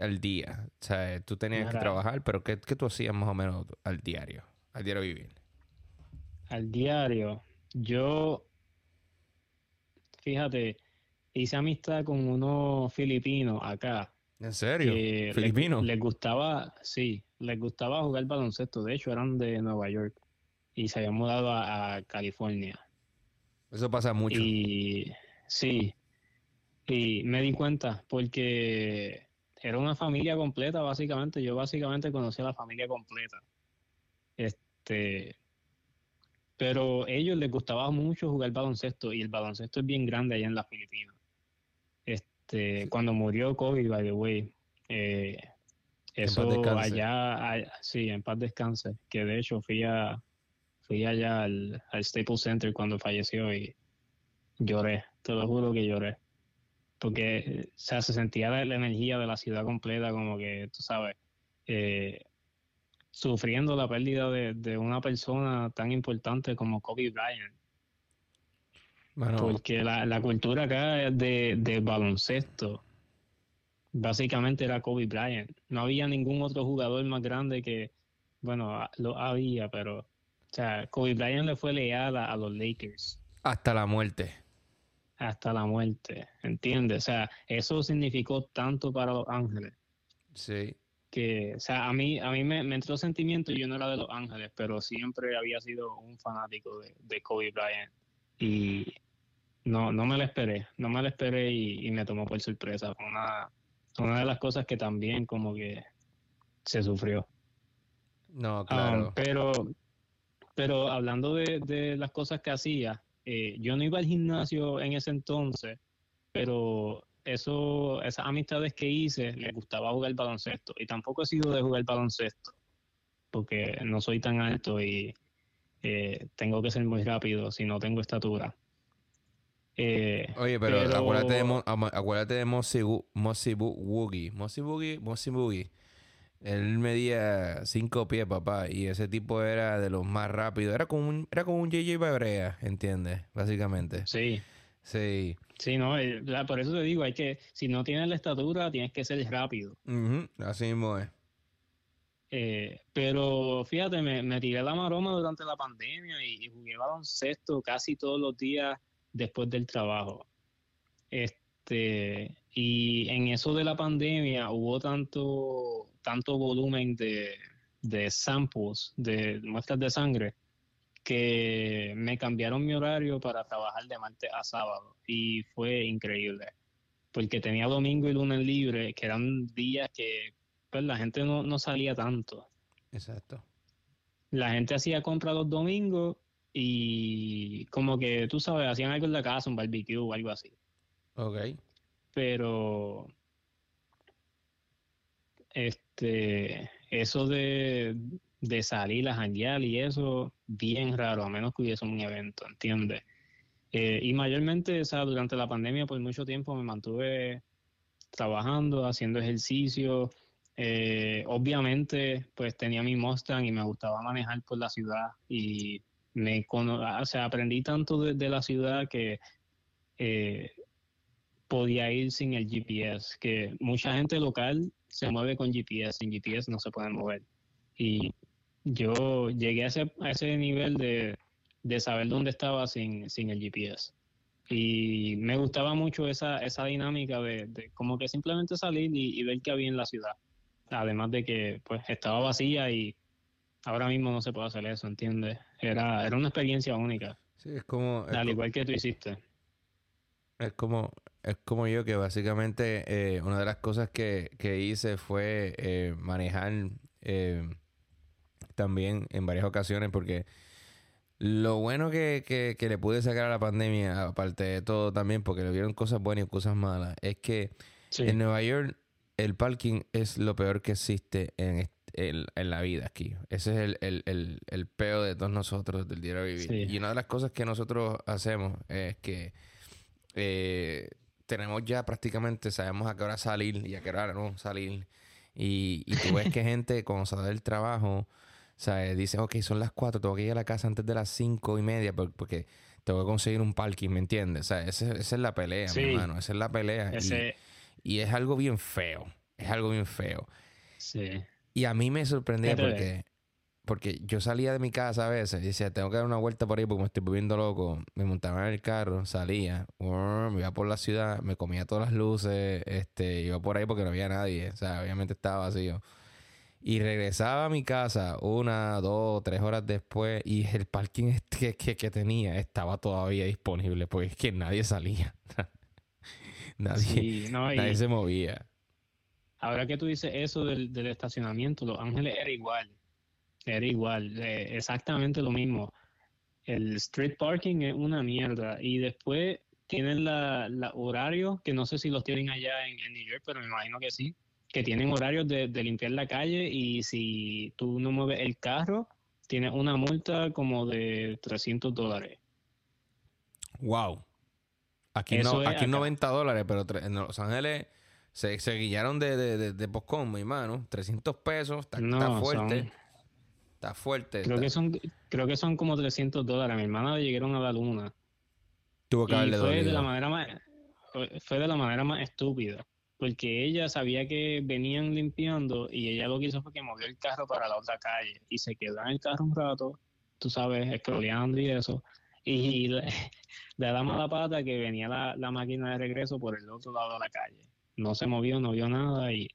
al día? O sea, tú tenías que trabajar, pero ¿qué, ¿qué tú hacías más o menos al diario? Al diario vivir. Al diario, yo, fíjate, hice amistad con unos filipinos acá. ¿En serio? que les- ¿Filipino? Les, gustaba, sí, les gustaba jugar baloncesto. De hecho, eran de Nueva York y se habían mudado a, a California. Eso pasa mucho. Y sí, y me di cuenta porque era una familia completa, básicamente. Yo básicamente conocí a la familia completa. Este, pero a ellos les gustaba mucho jugar baloncesto y el baloncesto es bien grande allá en las Filipinas. Este, cuando murió Kobe, by the way, eh, eso allá, a- sí, en paz descanse, que de hecho fui a, fui allá al, al Staples Center cuando falleció y lloré, te lo juro que lloré. Porque o sea, se sentía la, la energía de la ciudad completa, como que, tú sabes, eh, sufriendo la pérdida de, de una persona tan importante como Kobe Bryant. Bueno, Porque la, la cultura acá de, de baloncesto básicamente era Kobe Bryant. No había ningún otro jugador más grande que, bueno, lo había, pero, o sea, Kobe Bryant le fue leal a, a los Lakers hasta la muerte. hasta la muerte, ¿entiendes? O sea, eso significó tanto para Los Ángeles Sí. que, o sea, a mí, a mí me, me entró sentimiento, yo no era de Los Ángeles, pero siempre había sido un fanático de, de Kobe Bryant. Y no, no me lo esperé, no me lo esperé y, y me tomó por sorpresa. Fue una, una de las cosas que también como que se sufrió. No, Um, claro. pero, pero hablando de, de las cosas que hacía, eh, yo no iba al gimnasio en ese entonces, pero eso, esas amistades que hice, les gustaba jugar baloncesto. Y tampoco he sido de jugar baloncesto, porque no soy tan alto y eh, tengo que ser muy rápido si no tengo estatura. Eh, Oye, pero, acuérdate de, acuérdate de Mossy, Boogie. Mossy Boogie, Mossy Boogie. Él medía cinco pies, papá, y ese tipo era de los más rápidos. Era como un, era como un JJ Babrea, ¿entiendes? Básicamente. Sí. Sí. Sí, no, eh, por eso te digo, hay que, si no tienes la estatura, tienes que ser rápido. Así mismo es. Eh, pero fíjate, me, me, tiré la maroma durante la pandemia y, y, jugué baloncesto casi todos los días después del trabajo. Este, y en eso de la pandemia hubo tanto, tanto volumen de, de samples, de muestras de sangre, que me cambiaron mi horario para trabajar de martes a sábado y fue increíble. Porque tenía domingo y lunes libre que eran días que pues la gente no, no salía tanto. Exacto. La gente hacía compra los domingos y como que tú sabes hacían algo en la casa un barbecue o algo así. Ok pero este eso de de salir a janguear y eso, bien raro, a menos que hubiese un evento, ¿entiendes? Eh, y mayormente, o sea, durante la pandemia, por mucho tiempo me mantuve trabajando, haciendo ejercicio. Eh, obviamente, pues tenía mi Mustang y me gustaba manejar por la ciudad y me o sea, aprendí tanto de, la ciudad que eh, podía ir sin el GPS, que mucha gente local se mueve con GPS, sin GPS no se pueden mover. Y yo llegué a ese, a ese nivel de, saber dónde estaba sin, sin el GPS. Y me gustaba mucho esa, esa dinámica de, como que simplemente salir y, ver qué había en la ciudad. Además de que pues estaba vacía y ahora mismo no se puede hacer eso, ¿entiendes? Era, era una experiencia única. Sí, es como... al igual que tú hiciste. Es como, es como yo que básicamente eh, una de las cosas que, hice fue eh, manejar... Eh, también en varias ocasiones porque lo bueno que, le pude sacar a la pandemia, aparte de todo también, porque le vieron cosas buenas y cosas malas, es que en Nueva York el parking es lo peor que existe en, en, la vida aquí. Ese es el, el, el, peo de todos nosotros del día de vivir. Y una de las cosas que nosotros hacemos es que eh, tenemos ya prácticamente, sabemos a qué hora salir y a qué hora no salir. Y, y tú ves que gente cuando sale del trabajo sea, dice, ok, son las cuatro, tengo que ir a la casa antes de las cinco y media porque tengo que conseguir un parking, ¿me entiendes? O sea, esa, es la pelea, mi hermano, esa es la pelea. Y, es algo bien feo, es algo bien feo. Sí. Y a mí me sorprendía porque, porque yo salía de mi casa a veces y decía, tengo que dar una vuelta por ahí porque me estoy volviendo loco. Me montaba en el carro, salía, me iba por la ciudad, me comía todas las luces, este, iba por ahí porque no había nadie. O sea, obviamente estaba vacío. Y regresaba a mi casa una, dos, tres horas después y el parking que, que, tenía estaba todavía disponible porque es que nadie salía. nadie, nadie se movía. Ahora que tú dices eso del, estacionamiento, Los Ángeles era igual. Era igual, eh, exactamente lo mismo. El street parking es una mierda. Y después tienen la, la horario, que no sé si los tienen allá en, en New York, pero me imagino que sí que tienen horarios de, limpiar la calle y si tú no mueves el carro, tienes una multa como de 300 dólares. Wow. Aquí, no, aquí 90 dólares, pero en Los Ángeles se, se guillaron de, de, de, mi hermano. 300 pesos, está, fuerte. Está fuerte. Creo, Que son, creo que son como 300 dólares. Mi hermana llegaron a la luna. Tuvo que haberle fue de la manera más Fue de la manera más estúpida porque ella sabía que venían limpiando y ella lo que hizo fue que movió el carro para la otra calle y se quedó en el carro un rato, tú sabes, escroleando y eso, y le, da mala pata que venía la, máquina de regreso por el otro lado de la calle. No se movió, no vio nada y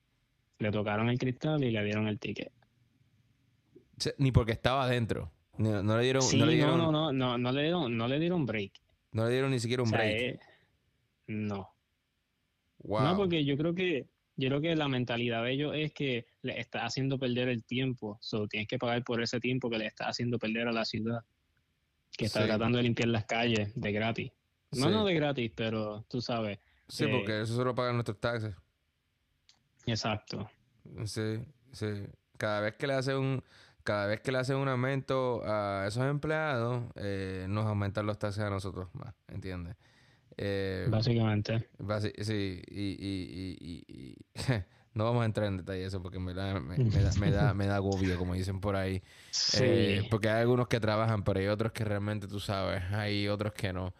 le tocaron el cristal y le dieron el ticket. Ni porque estaba adentro. No, le dieron, no, le dieron... no, no, no, no, le dieron, no le dieron break. No le dieron ni siquiera un break. Eh, no. No, porque yo creo que yo creo que la mentalidad de ellos es que le está haciendo perder el tiempo, so tienes que pagar por ese tiempo que le está haciendo perder a la ciudad, que está tratando de limpiar las calles de gratis. No, no de gratis, pero tú sabes, Sí, porque eso solo pagan nuestros taxes. Exacto. Sí, sí. Cada vez que le hace un, cada vez que le hacen un aumento a esos empleados, eh, nos aumentan los taxes a nosotros más, ¿entiendes? Eh, Básicamente. sí, y, no vamos a entrar en detalle eso porque me da, me, da, me, da, agobio, como dicen por ahí. Eh, porque hay algunos que trabajan, pero hay otros que realmente tú sabes, hay otros que no.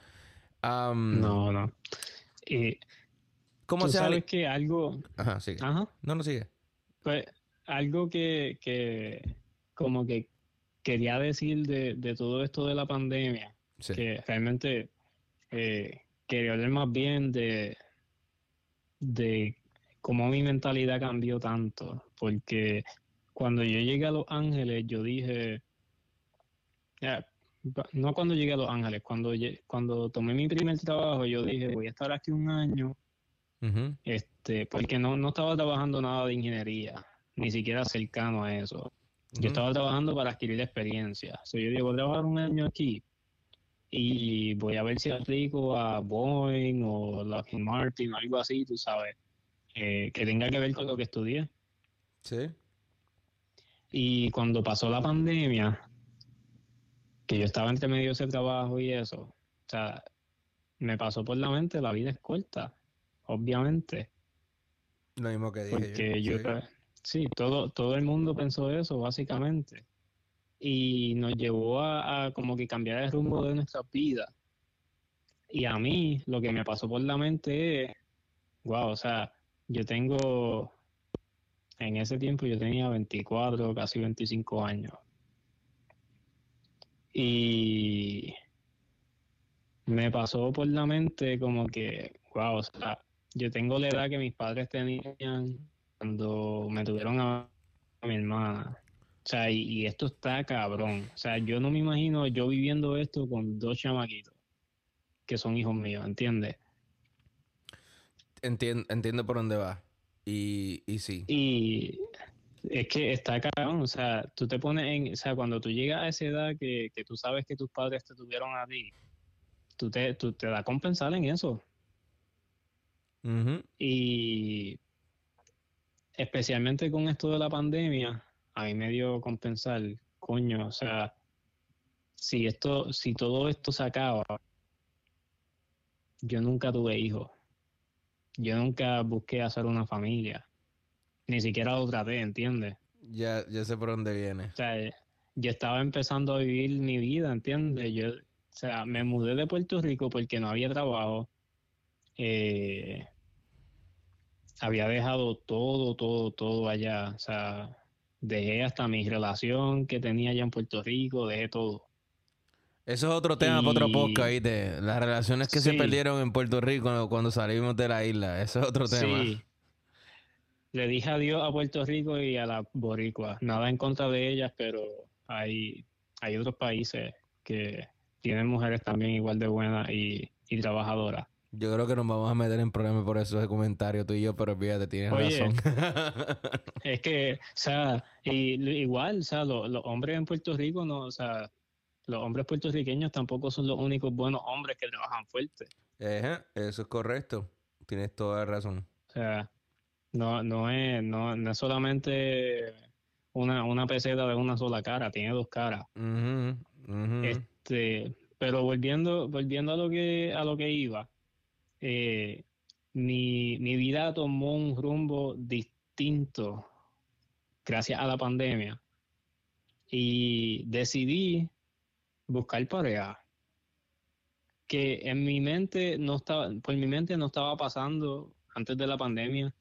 no, no. ¿Cómo se sabes que algo... Ajá, sigue. Ajá. No, no sigue. Pues algo que, que como que quería decir de, de todo esto de la pandemia, que realmente eh, quería hablar más bien de, de cómo mi mentalidad cambió tanto, porque cuando yo llegué a Los Ángeles, yo dije, no cuando llegué a Los Ángeles, cuando, cuando tomé mi primer trabajo, yo dije, voy a estar aquí un año, este, porque no, no estaba trabajando nada de ingeniería, ni siquiera cercano a eso. Yo estaba trabajando para adquirir experiencia. So, yo digo, voy a trabajar un año aquí y voy a ver si aplico a Boeing o Lockheed Martin o algo así, tú sabes, eh, que tenga que ver con lo que estudié. Sí. Y cuando pasó la pandemia, que yo estaba entre medio de ese trabajo y eso, o sea, me pasó por la mente, la vida es corta, obviamente. Lo mismo que dije Porque yo. Sí, todo, todo el mundo pensó eso, básicamente. Y nos llevó a, como que cambiar el rumbo de nuestra vida. Y a mí, lo que me pasó por la mente es, wow, o sea, yo tengo, en ese tiempo yo tenía 24, casi 25 años. Y me pasó por la mente como que, wow, o sea, yo tengo la edad que mis padres tenían cuando me tuvieron a, mi hermana. O sea, y, esto está cabrón. O sea, yo no me imagino yo viviendo esto con dos chamaquitos que son hijos míos, ¿entiendes? Entiendo, entiendo por dónde va. Y, y sí. Y es que está cabrón. O sea, tú te pones en. O sea, cuando tú llegas a esa edad que, que tú sabes que tus padres te tuvieron a ti, tú te, tú te da compensar en eso. Y especialmente con esto de la pandemia, a mí me dio compensar, coño, o sea, si esto, si todo esto se acaba, yo nunca tuve hijos. Yo nunca busqué hacer una familia. Ni siquiera otra vez, ¿entiendes? Ya, ya sé por dónde viene. O sea, yo estaba empezando a vivir mi vida, ¿entiendes? Yo, o sea, me mudé de Puerto Rico porque no había trabajo. Eh, había dejado todo, todo, todo allá. O sea, dejé hasta mi relación que tenía allá en Puerto Rico, dejé todo. Eso es otro tema para otro podcast, ¿viste? Las relaciones que se perdieron en Puerto Rico cuando salimos de la isla. Eso es otro tema. Sí. Le dije adiós a Puerto Rico y a la boricua. Nada en contra de ellas, pero hay, hay otros países que tienen mujeres también igual de buenas y, y trabajadoras. Yo creo que nos vamos a meter en problemas por esos comentarios tú y yo, pero fíjate, tienes razón. es que, o sea, igual, o sea, los, hombres en Puerto Rico, no, o sea, los hombres puertorriqueños tampoco son los únicos buenos hombres que trabajan fuerte. eso es correcto. Tienes toda la razón. O sea, no, no, es, no, no es solamente una, una peseta de una sola cara, tiene dos caras. Este, pero volviendo, volviendo a lo que, a lo que iba eh, mi, vida tomó un rumbo distinto gracias a la pandemia. Y decidí buscar pareja que en mi mente no estaba por mi mente no estaba pasando antes de la pandemia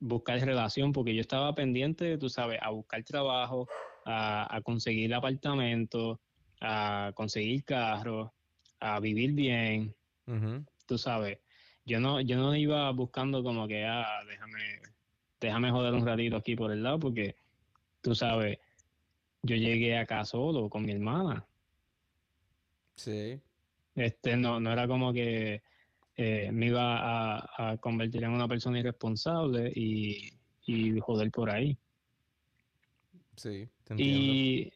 buscar relación porque yo estaba pendiente tú sabes a buscar trabajo a, conseguir apartamento a conseguir carro a vivir bien tú sabes, yo no, yo no iba buscando como que, ah, déjame, déjame joder un ratito aquí por el lado, porque tú sabes, yo llegué acá solo con mi hermana. Sí. Este, no, no era como que eh, me iba a, convertir en una persona irresponsable y, y joder por ahí. Sí, te Y,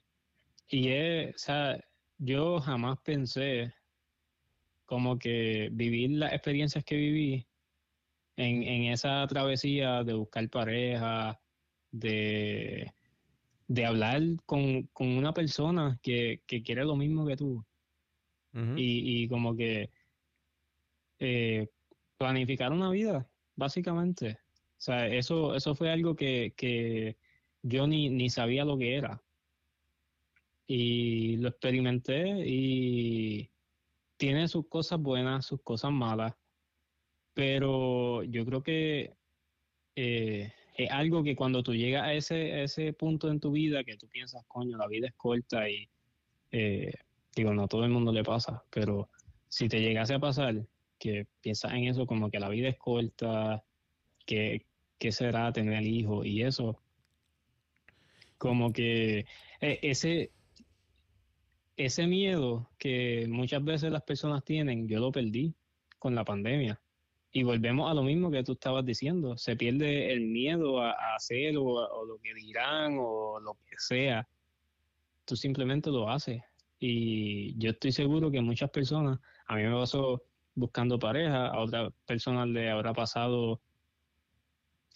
y es, o sea, yo jamás pensé como que vivir las experiencias que viví en, en esa travesía de buscar pareja, de, de hablar con, con una persona que, que, quiere lo mismo que tú. y, y, como que eh, planificar una vida, básicamente. O sea, eso, eso fue algo que, que yo ni, ni sabía lo que era. Y lo experimenté y tiene sus cosas buenas, sus cosas malas, pero yo creo que eh, es algo que cuando tú llegas a ese, ese punto en tu vida que tú piensas, coño, la vida es corta y eh, digo, no a todo el mundo le pasa, pero si te llegase a pasar que piensas en eso como que la vida es corta, que, será tener hijos y eso, como que e, ese, ese miedo que muchas veces las personas tienen, yo lo perdí con la pandemia. Y volvemos a lo mismo que tú estabas diciendo, se pierde el miedo a, hacer o, lo que dirán o lo que sea. Tú simplemente lo haces. Y yo estoy seguro que muchas personas, a mí me pasó buscando pareja, a otras personas le habrá pasado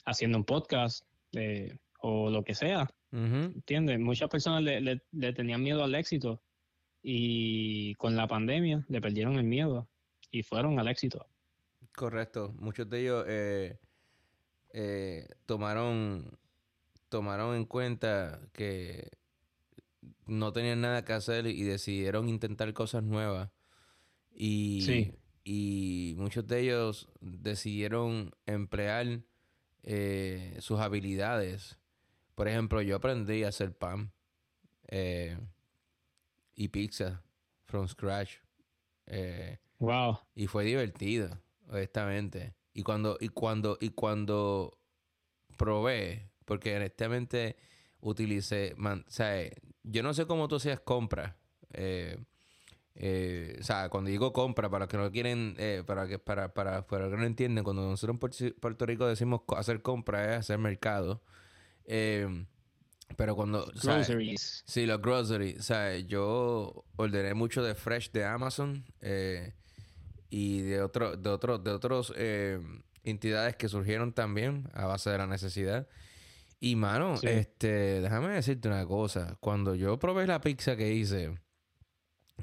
haciendo un podcast eh, o lo que sea. ¿Entiendes? Muchas personas le, le tenían miedo al éxito y con la pandemia le perdieron el miedo y fueron al éxito. Correcto. Muchos de ellos eh, eh, tomaron, tomaron en cuenta que no tenían nada que hacer y decidieron intentar cosas nuevas. Y, y muchos de ellos decidieron emplear eh, sus habilidades. Por ejemplo, yo aprendí a hacer pan y pizza from scratch. wow. Y fue divertido honestamente. Y cuando, y cuando, y cuando probé, porque honestamente utilicé, o sea, yo no sé cómo tú hacías compra. Eh, eh, o sea, cuando digo compra, para los que no quieren, eh, para que para, para, para que no entienden, cuando nosotros en Puerto Rico decimos hacer compra es hacer mercado. Pero cuando... Groceries. sí, los groceries. O sea, yo ordené mucho de Fresh de Amazon. Eh, y de otro, de otro, de otros eh, entidades que surgieron también a base de la necesidad. Y mano, este, déjame decirte una cosa. Cuando yo probé la pizza que hice,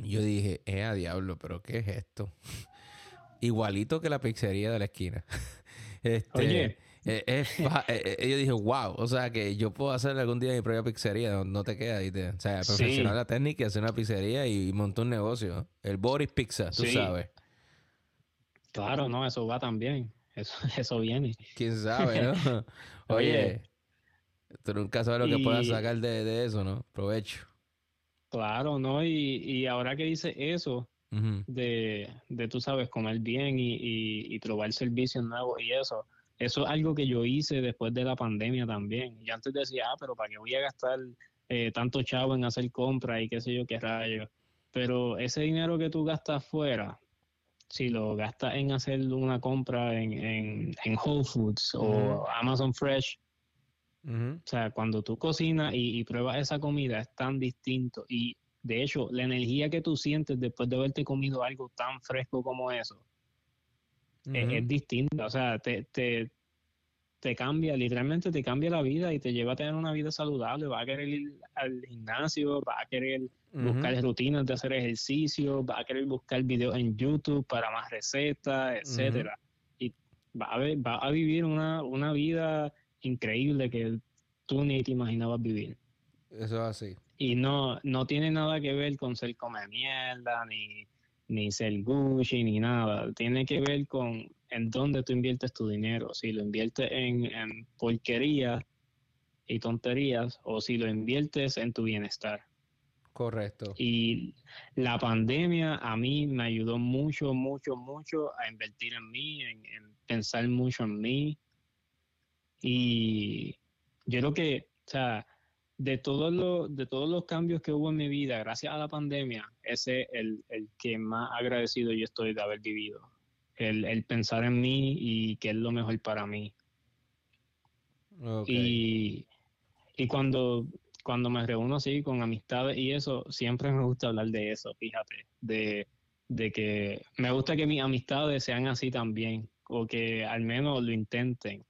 yo dije, eh, a diablo, pero ¿qué es esto? Igualito que la pizzería de la esquina. este, Oye. Eh, eh, yo dije, wow, o sea que yo puedo hacer algún día mi propia pizzería, no, te queda, o sea, profesional la técnica, hacer una pizzería y montar un negocio. El Boris Pizza, tú sabes. Claro, no, eso va también. Eso, eso viene. Quién sabe, ¿no? Oye, tú nunca sabes lo que puedas sacar de, eso, ¿no? Provecho. Claro, ¿no? Y, y ahora que dice eso, de, de, tú sabes, comer bien y, y, probar servicios nuevos y eso, eso es algo que yo hice después de la pandemia también. Y antes decía, ah, pero ¿para qué voy a gastar eh, tanto chavo en hacer compras y qué sé yo, qué rayo? Pero ese dinero que tú gastas fuera, si lo gastas en hacer una compra en, en, Whole Foods o Amazon Fresh, o sea, cuando tú cocinas y, pruebas esa comida es tan distinto y de hecho la energía que tú sientes después de haberte comido algo tan fresco como eso es, distinta, o sea, te, te, te cambia, literalmente te cambia la vida y te lleva a tener una vida saludable, va a querer ir al gimnasio, va a querer buscar rutinas de hacer ejercicio, va a querer buscar videos en YouTube para más recetas, etcétera. Y va a, ver, va a vivir una, una vida increíble que tú ni te imaginabas vivir. Eso es así. Y no, no tiene nada que ver con ser come mierda, ni, ni ser Gucci, ni nada. Tiene que ver con en dónde tú inviertes tu dinero, si lo inviertes en, en porquerías y tonterías o si lo inviertes en tu bienestar. Correcto. Y la pandemia a mí me ayudó mucho, mucho, mucho a invertir en mí, en, pensar mucho en mí. Y yo creo que, o sea, de todos los, de todos los cambios que hubo en mi vida, gracias a la pandemia, ese es el, el que más agradecido yo estoy de haber vivido. El, pensar en mí y que es lo mejor para mí. Y, y cuando, cuando me reúno así con amistades y eso, siempre me gusta hablar de eso, fíjate, de, de que me gusta que mis amistades sean así también, o que al menos lo intenten,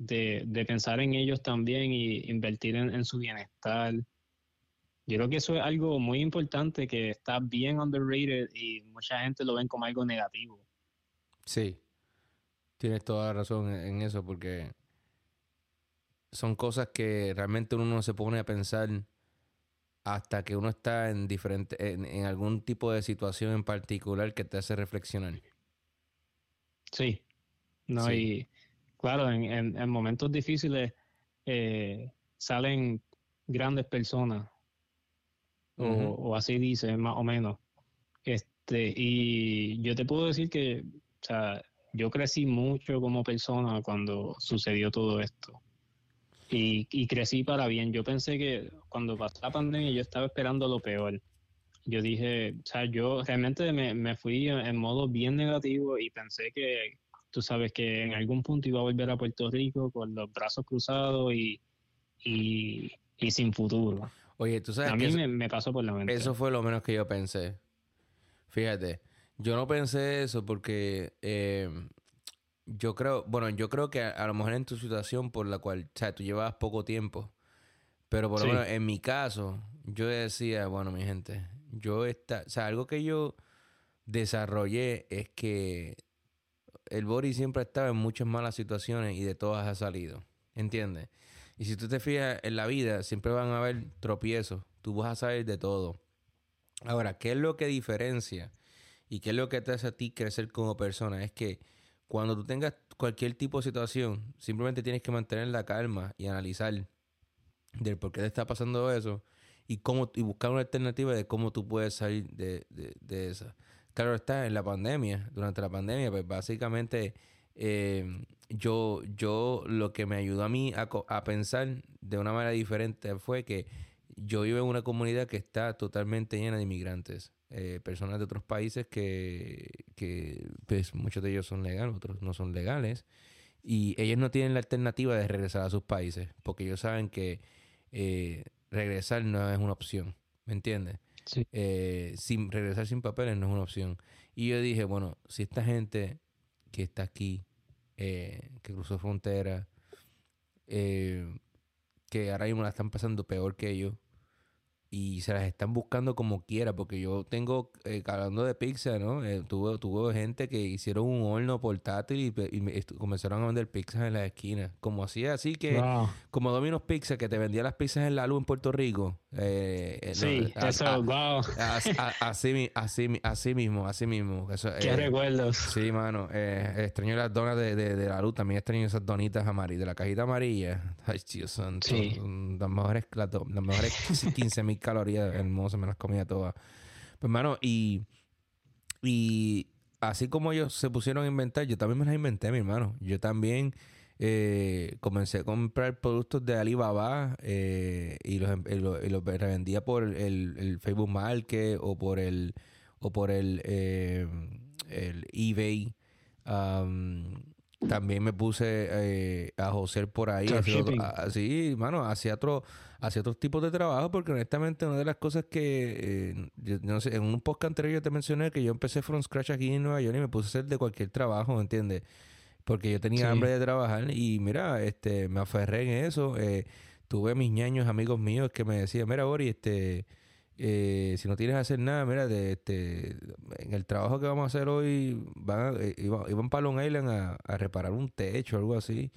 de, de pensar en ellos también y invertir en, su bienestar. Yo creo que eso es algo muy importante que está bien underrated y mucha gente lo ven como algo negativo. Sí, tienes toda la razón en eso porque son cosas que realmente uno no se pone a pensar hasta que uno está en diferente, en, algún tipo de situación en particular que te hace reflexionar. Sí. No, y claro, en, en, momentos difíciles eh, salen grandes personas. o, así dice, más o menos. Este, y yo te puedo decir que, o sea, yo crecí mucho como persona cuando sucedió todo esto y, crecí para bien. Yo pensé que cuando pasó la pandemia yo estaba esperando lo peor. Yo dije, o sea, yo realmente me, fui en modo bien negativo y pensé que, tú sabes, que en algún punto iba a volver a Puerto Rico con los brazos cruzados y, y, sin futuro. Oye, tú sabes a mí me, pasó por la mente. Eso fue lo menos que yo pensé. Fíjate, yo no pensé eso porque eh, yo creo, bueno, yo creo que a, lo mejor en tu situación por la cual, o sea, tú llevabas poco tiempo, pero por lo menos en mi caso, yo decía, bueno, mi gente, yo está, o sea, algo que yo desarrollé es que el Bori siempre ha estado en muchas malas situaciones y de todas ha salido, ¿entiendes? Y si tú te fijas en la vida, siempre van a haber tropiezos, tú vas a salir de todo. Ahora, ¿qué es lo que diferencia y qué es lo que te hace a ti crecer como persona? Es que cuando tú tengas cualquier tipo de situación, simplemente tienes que mantener la calma y analizar del por qué te está pasando eso y cómo y buscar una alternativa de cómo tú puedes salir de, de, esa. Claro está, en la pandemia, durante la pandemia, pues básicamente eh, yo, yo lo que me ayudó a mí a, a pensar de una manera diferente fue que yo vivo en una comunidad que está totalmente llena de inmigrantes. Eh, personas de otros países que, que pues, muchos de ellos son legales, otros no son legales, y ellos no tienen la alternativa de regresar a sus países, porque ellos saben que eh, regresar no es una opción, ¿me entiendes? Eh, sin regresar sin papeles no es una opción. Y yo dije, bueno, si esta gente que está aquí, que cruzó frontera, que ahora mismo la están pasando peor que ellos, y se las están buscando como quiera, porque yo tengo, eh, hablando de pizza, ¿no? Eh, tuve, tuve gente que hicieron un horno portátil y, comenzaron a vender pizzas en las esquinas. Como hacía así que, como Domino's Pizza, que te vendía las pizzas en la luz en Puerto Rico. Eh, eh sí, eso, wow. Así, así, así, mismo, así mismo. Qué recuerdos. Sí, mano. extraño las donas de, de, la luz, también extraño esas donitas amarillas, de la cajita amarilla. Ay, santo. Sí. Las mejores, las, las mejores 15 mil calorías hermosas, me las comía todas. Pues, hermano, y, y así como ellos se pusieron a inventar, yo también me las inventé, mi hermano. Yo también eh, comencé a comprar productos de Alibaba eh, y, los, em, los, revendía por el, el, Facebook Market o por el o por el, eh, el eBay. También me puse a José por ahí. Así, mano, hacía otro hacia otros tipos de trabajo, porque honestamente una de las cosas que, eh, no sé, en un podcast anterior yo te mencioné que yo empecé from scratch aquí en Nueva York y me puse a hacer de cualquier trabajo, ¿entiendes? Porque yo tenía hambre de trabajar y mira, este, me aferré en eso. Eh, tuve mis ñaños amigos míos que me decían, mira, Bori, este... Eh, si no tienes que hacer nada, mira, de este, en el trabajo que vamos a hacer hoy, van iban, para Long Island a, a, reparar un techo o algo así.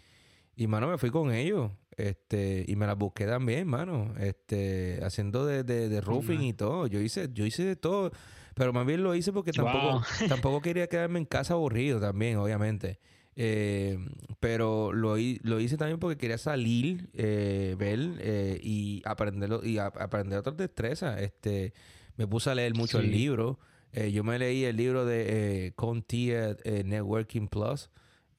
Y mano, me fui con ellos. Este, y me las busqué también, mano. Este, haciendo de, de, roofing y todo. Yo hice, yo hice de todo. Pero más bien lo hice porque tampoco, tampoco quería quedarme en casa aburrido también, obviamente. Eh, pero lo, lo hice también porque quería salir, eh, ver eh, y aprenderlo y aprender otras destrezas. Este, me puse a leer mucho el libro. yo me leí el libro de Contia Networking Plus.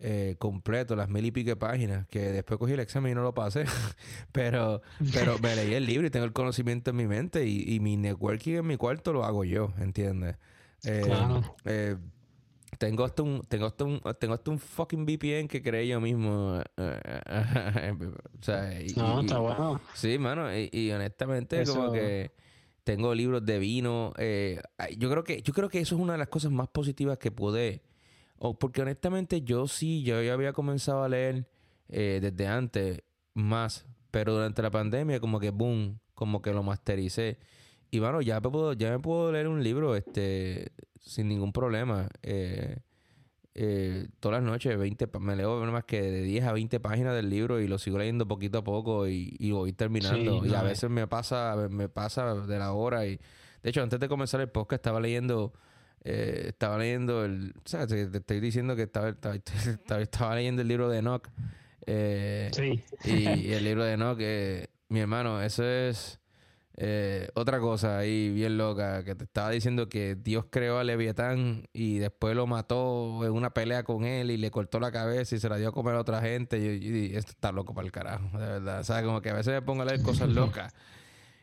Eh, completo, las mil y pique páginas, que después cogí el examen y no lo pasé. pero, pero me leí el libro y tengo el conocimiento en mi mente y, mi networking en mi cuarto lo hago yo, ¿entiendes? Eh, eh, tengo hasta un, tengo hasta un, tengo hasta un fucking VPN que creé yo mismo. o sea, no, está bueno. Sí, mano, y, honestamente, como que tengo libros de vino. yo creo que, yo creo que eso es una de las cosas más positivas que pude O porque honestamente yo sí, yo ya había comenzado a leer eh, desde antes más, pero durante la pandemia como que boom, como que lo mastericé. Y bueno, ya me puedo, ya me puedo leer un libro este sin ningún problema. Eh, eh, todas las noches 20, me leo más que de 10 a 20 páginas del libro y lo sigo leyendo poquito a poco y, voy terminando. y a veces me pasa, me pasa de la hora y de hecho antes de comenzar el podcast estaba leyendo eh, estaba leyendo el, o sea, te, estoy diciendo que estaba, estaba, leyendo el libro de Enoch. Eh, sí. Y, el libro de Enoch, eh, mi hermano, eso es eh, otra cosa ahí bien loca, que te estaba diciendo que Dios creó a Leviatán y después lo mató en una pelea con él y le cortó la cabeza y se la dio a comer a otra gente. Y, esto está loco para el carajo, de verdad. O sea, como que a veces me pongo a leer cosas locas.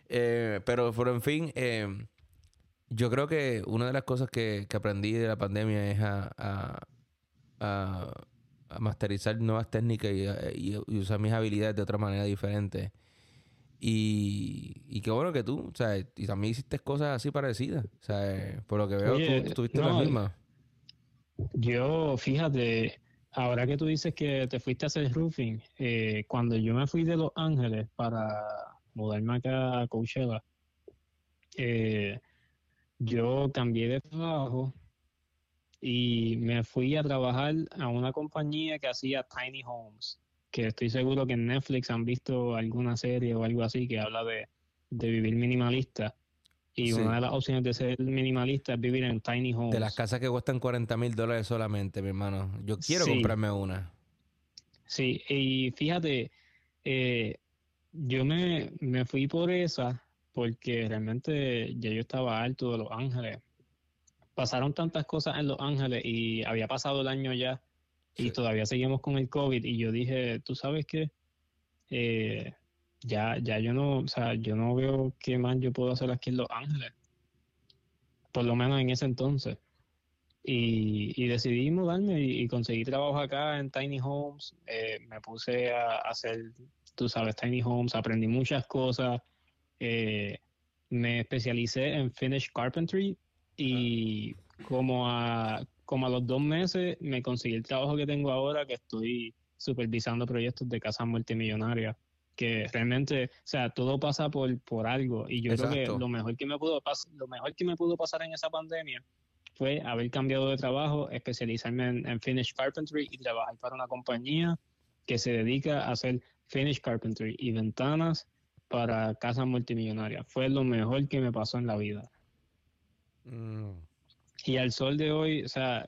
Eh, pero, pero, en fin, eh, yo creo que una de las cosas que, aprendí de la pandemia es a, a, masterizar nuevas técnicas y, y, usar mis habilidades de otra manera diferente. Y, y qué bueno que tú, o sea, y también hiciste cosas así parecidas. O sea, por lo que veo, tú estuviste la misma. Yo, fíjate, ahora que tú dices que te fuiste a hacer roofing, eh, cuando yo me fui de Los Ángeles para mudarme acá a Coachella, eh, yo cambié de trabajo y me fui a trabajar a una compañía que hacía tiny homes que estoy seguro que en Netflix han visto alguna serie o algo así que habla de, vivir minimalista. Y una de las opciones de ser minimalista es vivir en tiny homes. De las casas que cuestan 40 mil dólares solamente, mi hermano. Yo quiero comprarme una. Sí, y fíjate, eh, yo me, me fui por esa porque realmente ya yo estaba alto de Los Ángeles. Pasaron tantas cosas en Los Ángeles y había pasado el año ya y todavía seguimos con el COVID y yo dije, tú sabes qué, eh, ya, ya yo no, o sea, yo no veo qué más yo puedo hacer aquí en Los Ángeles, por lo menos en ese entonces. Y, decidí mudarme y, conseguí trabajo acá en Tiny Homes, eh, me puse a hacer, tú sabes, Tiny Homes, aprendí muchas cosas, eh, me especialicé en Finish Carpentry y como a como a los dos meses me conseguí el trabajo que tengo ahora, que estoy supervisando proyectos de casas multimillonarias, que realmente, o sea, todo pasa por, por algo. Y yo creo que lo mejor que me pudo lo mejor que me pudo pasar en esa pandemia fue haber cambiado de trabajo, especializarme en, en finish carpentry y trabajar para una compañía que se dedica a hacer finish carpentry y ventanas para casas multimillonarias. Fue lo mejor que me pasó en la vida. Mm. Y al sol de hoy, o sea,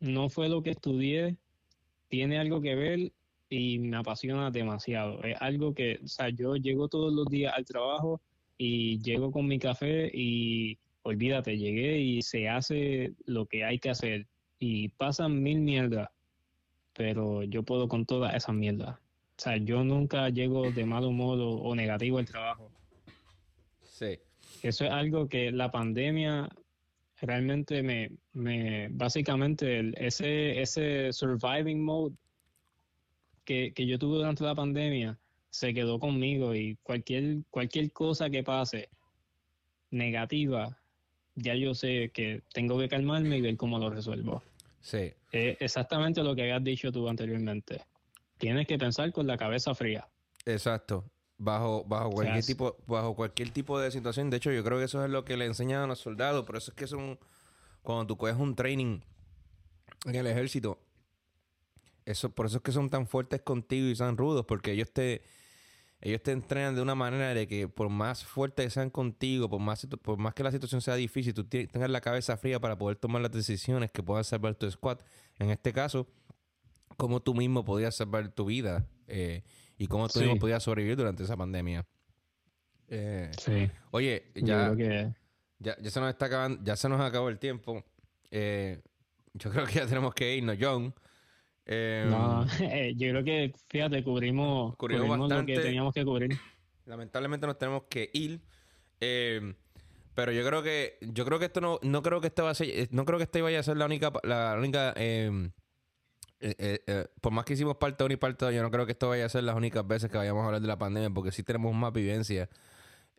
no fue lo que estudié, tiene algo que ver y me apasiona demasiado. Es algo que, o sea, yo llego todos los días al trabajo y llego con mi café y olvídate, llegué y se hace lo que hay que hacer. Y pasan mil mierdas, pero yo puedo con todas esas mierdas. O sea, yo nunca llego de mal humor o negativo al trabajo. Sí. Eso es algo que la pandemia realmente me, me básicamente ese, ese surviving mode que, yo tuve durante la pandemia se quedó conmigo y cualquier, cualquier cosa que pase negativa, ya yo sé que tengo que calmarme y ver cómo lo resuelvo. Sí. exactamente lo que habías dicho tú anteriormente. Tienes que pensar con la cabeza fría. Exacto bajo, bajo cualquier tipo, bajo cualquier tipo de situación. De hecho, yo creo que eso es lo que le enseñan a los soldados. Por eso es que son, cuando tú coges un training en el ejército, eso, por eso es que son tan fuertes contigo y tan rudos, porque ellos te, ellos te entrenan de una manera de que por más fuertes que sean contigo, por más, por más que la situación sea difícil, tú tengas la cabeza fría para poder tomar las decisiones que puedan salvar tu squad. En este caso, como tú mismo podías salvar tu vida. Eh, y cómo tú mismo podías sobrevivir durante esa pandemia. Eh, sí. Oye, ya, ya, ya, se nos está acabando, ya se nos acabó el tiempo. Eh, yo creo que ya tenemos que irnos, John. Eh, no, yo creo que, fíjate, cubrimos, cubrimos, lo que teníamos que cubrir. Lamentablemente nos tenemos que ir. pero yo creo que, yo creo que esto no, no creo que esto va a ser, no creo que este vaya a ser la única, la única eh, eh, eh, por más que hicimos parte 1 y parte 2, yo no creo que esto vaya a ser las únicas veces que vayamos a hablar de la pandemia, porque sí tenemos más vivencia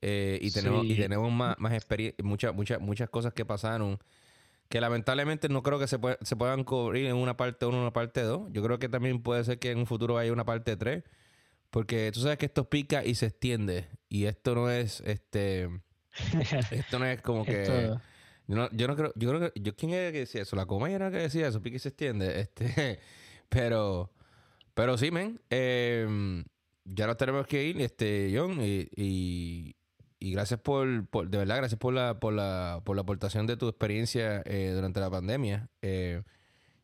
y tenemos y tenemos más, más experiencia, muchas, muchas, muchas cosas que pasaron que lamentablemente no creo que se, se puedan cubrir en una parte 1 o una parte 2. Yo creo que también puede ser que en un futuro haya una parte 3. Porque tú sabes que esto pica y se extiende. Y esto no es, este... esto no es como que... Yo no, yo no creo... Yo creo que... Yo, ¿Quién era que decía eso? La coma era que decía eso. Y se extiende. Este... Pero... Pero sí, men. Eh, ya nos tenemos que ir, este, John. y, y gracias por, de verdad, gracias por la, por la, por la aportación de tu experiencia eh, durante la pandemia. Eh,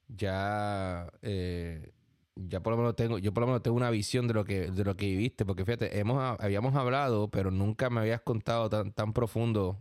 ya, eh, ya por lo menos tengo, yo por lo menos tengo una visión de lo que, de lo que viviste, porque fíjate, hemos, habíamos hablado, pero nunca me habías contado tan, tan profundo.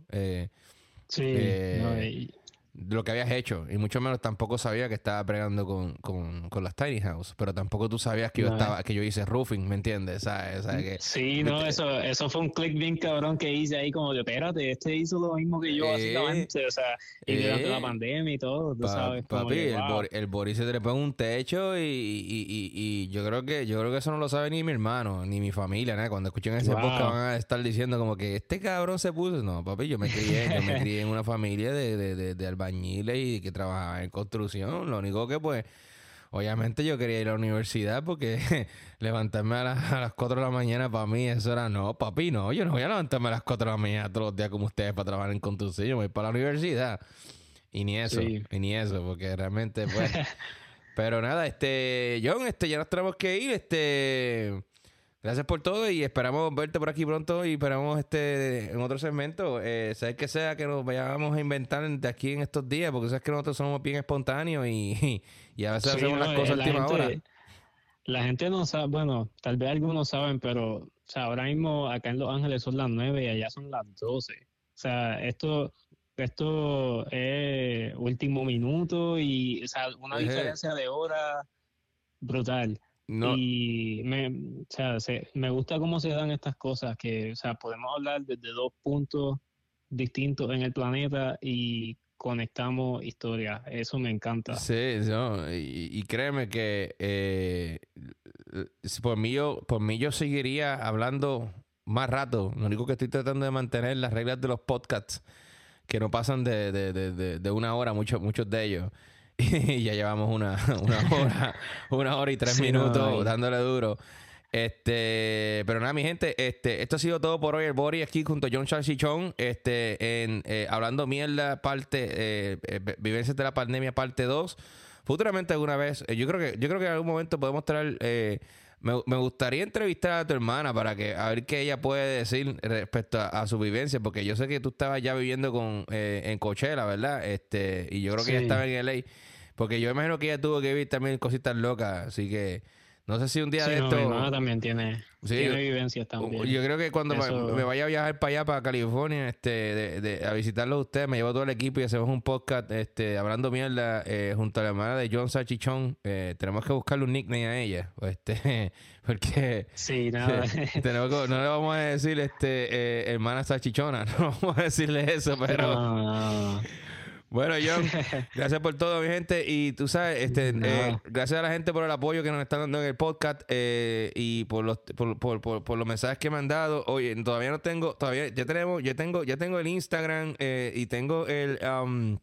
Sí, de lo que habías hecho. Y mucho menos tampoco sabía que estaba pregando con, con, las Tiny House. Pero tampoco tú sabías que yo estaba, que yo hice roofing, ¿me entiendes? ¿Sabes? Que, sí, no, eso, eso fue un click bien cabrón que hice ahí como de espérate, este hizo lo mismo que yo eh, básicamente. O sea, y durante la eh, pandemia y todo, tú sabes. Papi, el, el, Boris se trepó en un techo y, y, y, y, yo creo que yo creo que eso no lo sabe ni mi hermano, ni mi familia, ¿no? Cuando escuchen ese podcast van a estar diciendo como que este cabrón se puso. No, papi, yo me crié, yo me crié en una familia de, de, de, de albañiles y que trabajaba en construcción. Lo único que, pues, obviamente yo quería ir a la universidad porque levantarme a, las 4 de la mañana para mí, eso era, no, papi, no, yo no voy a levantarme a las 4 de la mañana todos los días como ustedes para trabajar en construcción, yo voy para la universidad. Y ni eso, y ni eso, porque realmente, pues... pero nada, este, John, este, ya nos tenemos que ir, este... Gracias por todo y esperamos verte por aquí pronto y esperamos este en otro segmento. Eh, sabes que sea que nos vayamos a inventar de aquí en estos días, porque sabes que nosotros somos bien espontáneos y, y a veces hacemos las cosas a última hora. La gente no sabe, bueno, tal vez algunos saben, pero o sea, ahora mismo acá en Los Ángeles son las 9 y allá son las 12. O sea, esto esto es último minuto y o sea, una diferencia de hora brutal. Y me, o sea, me gusta cómo se dan estas cosas, que o sea, podemos hablar desde dos puntos distintos en el planeta y conectamos historias. Eso me encanta. Sí, y, créeme que eh, por, mí yo, por mí yo seguiría hablando más rato. Lo único que estoy tratando de mantener las reglas de los podcasts, que no pasan de, de, de, de una hora, muchos, muchos de ellos. y ya llevamos una, hora, una hora y tres minutos dándole duro. Este, pero nada, mi gente, este, esto ha sido todo por hoy. El Bori aquí junto a John Charles este, en eh, hablando mierda, parte, eh, eh, vivencias de la pandemia, parte 2. Futuramente alguna vez, yo creo que, yo creo que en algún momento podemos traer, me, me, gustaría entrevistar a tu hermana para que a ver qué ella puede decir respecto a, su vivencia, porque yo sé que tú estabas ya viviendo con en Coachella, ¿verdad? Este, y yo creo que ella estaba en LA. Porque yo imagino que ella tuvo que vivir también cositas locas, así que no sé si un día de esto. Mi hermana también tiene, tiene vivencias también. Yo creo que cuando me, vaya a viajar para allá, para California, este, de, a visitarlo a usted, me llevo todo el equipo y hacemos un podcast este, hablando mierda eh, junto a la hermana de John Sachichón. Eh, tenemos que buscarle un nickname a ella. Este, porque. Sí, nada. tenemos no le vamos a decir este, eh, hermana Sachichona, no vamos a decirle eso, pero. Bueno, John, gracias por todo, mi gente. Y tú sabes, este, eh, gracias a la gente por el apoyo que nos están dando en el podcast eh, y por los, por, por, por, los mensajes que me han dado. Oye, todavía no tengo, todavía, ya tenemos, ya tengo, ya tengo el Instagram eh, y tengo el um,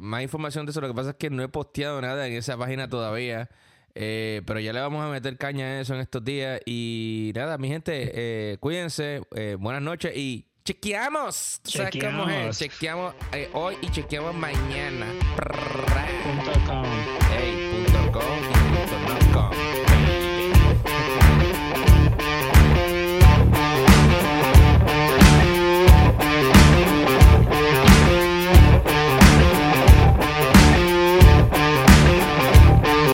más información de eso. Lo que pasa es que no he posteado nada en esa página todavía. pero ya le vamos a meter caña a eso en estos días. Y nada, mi gente, cuídense. buenas noches y Chequeamos. Chequeamos. Chequeamos eh, hoy y chequeamos mañana.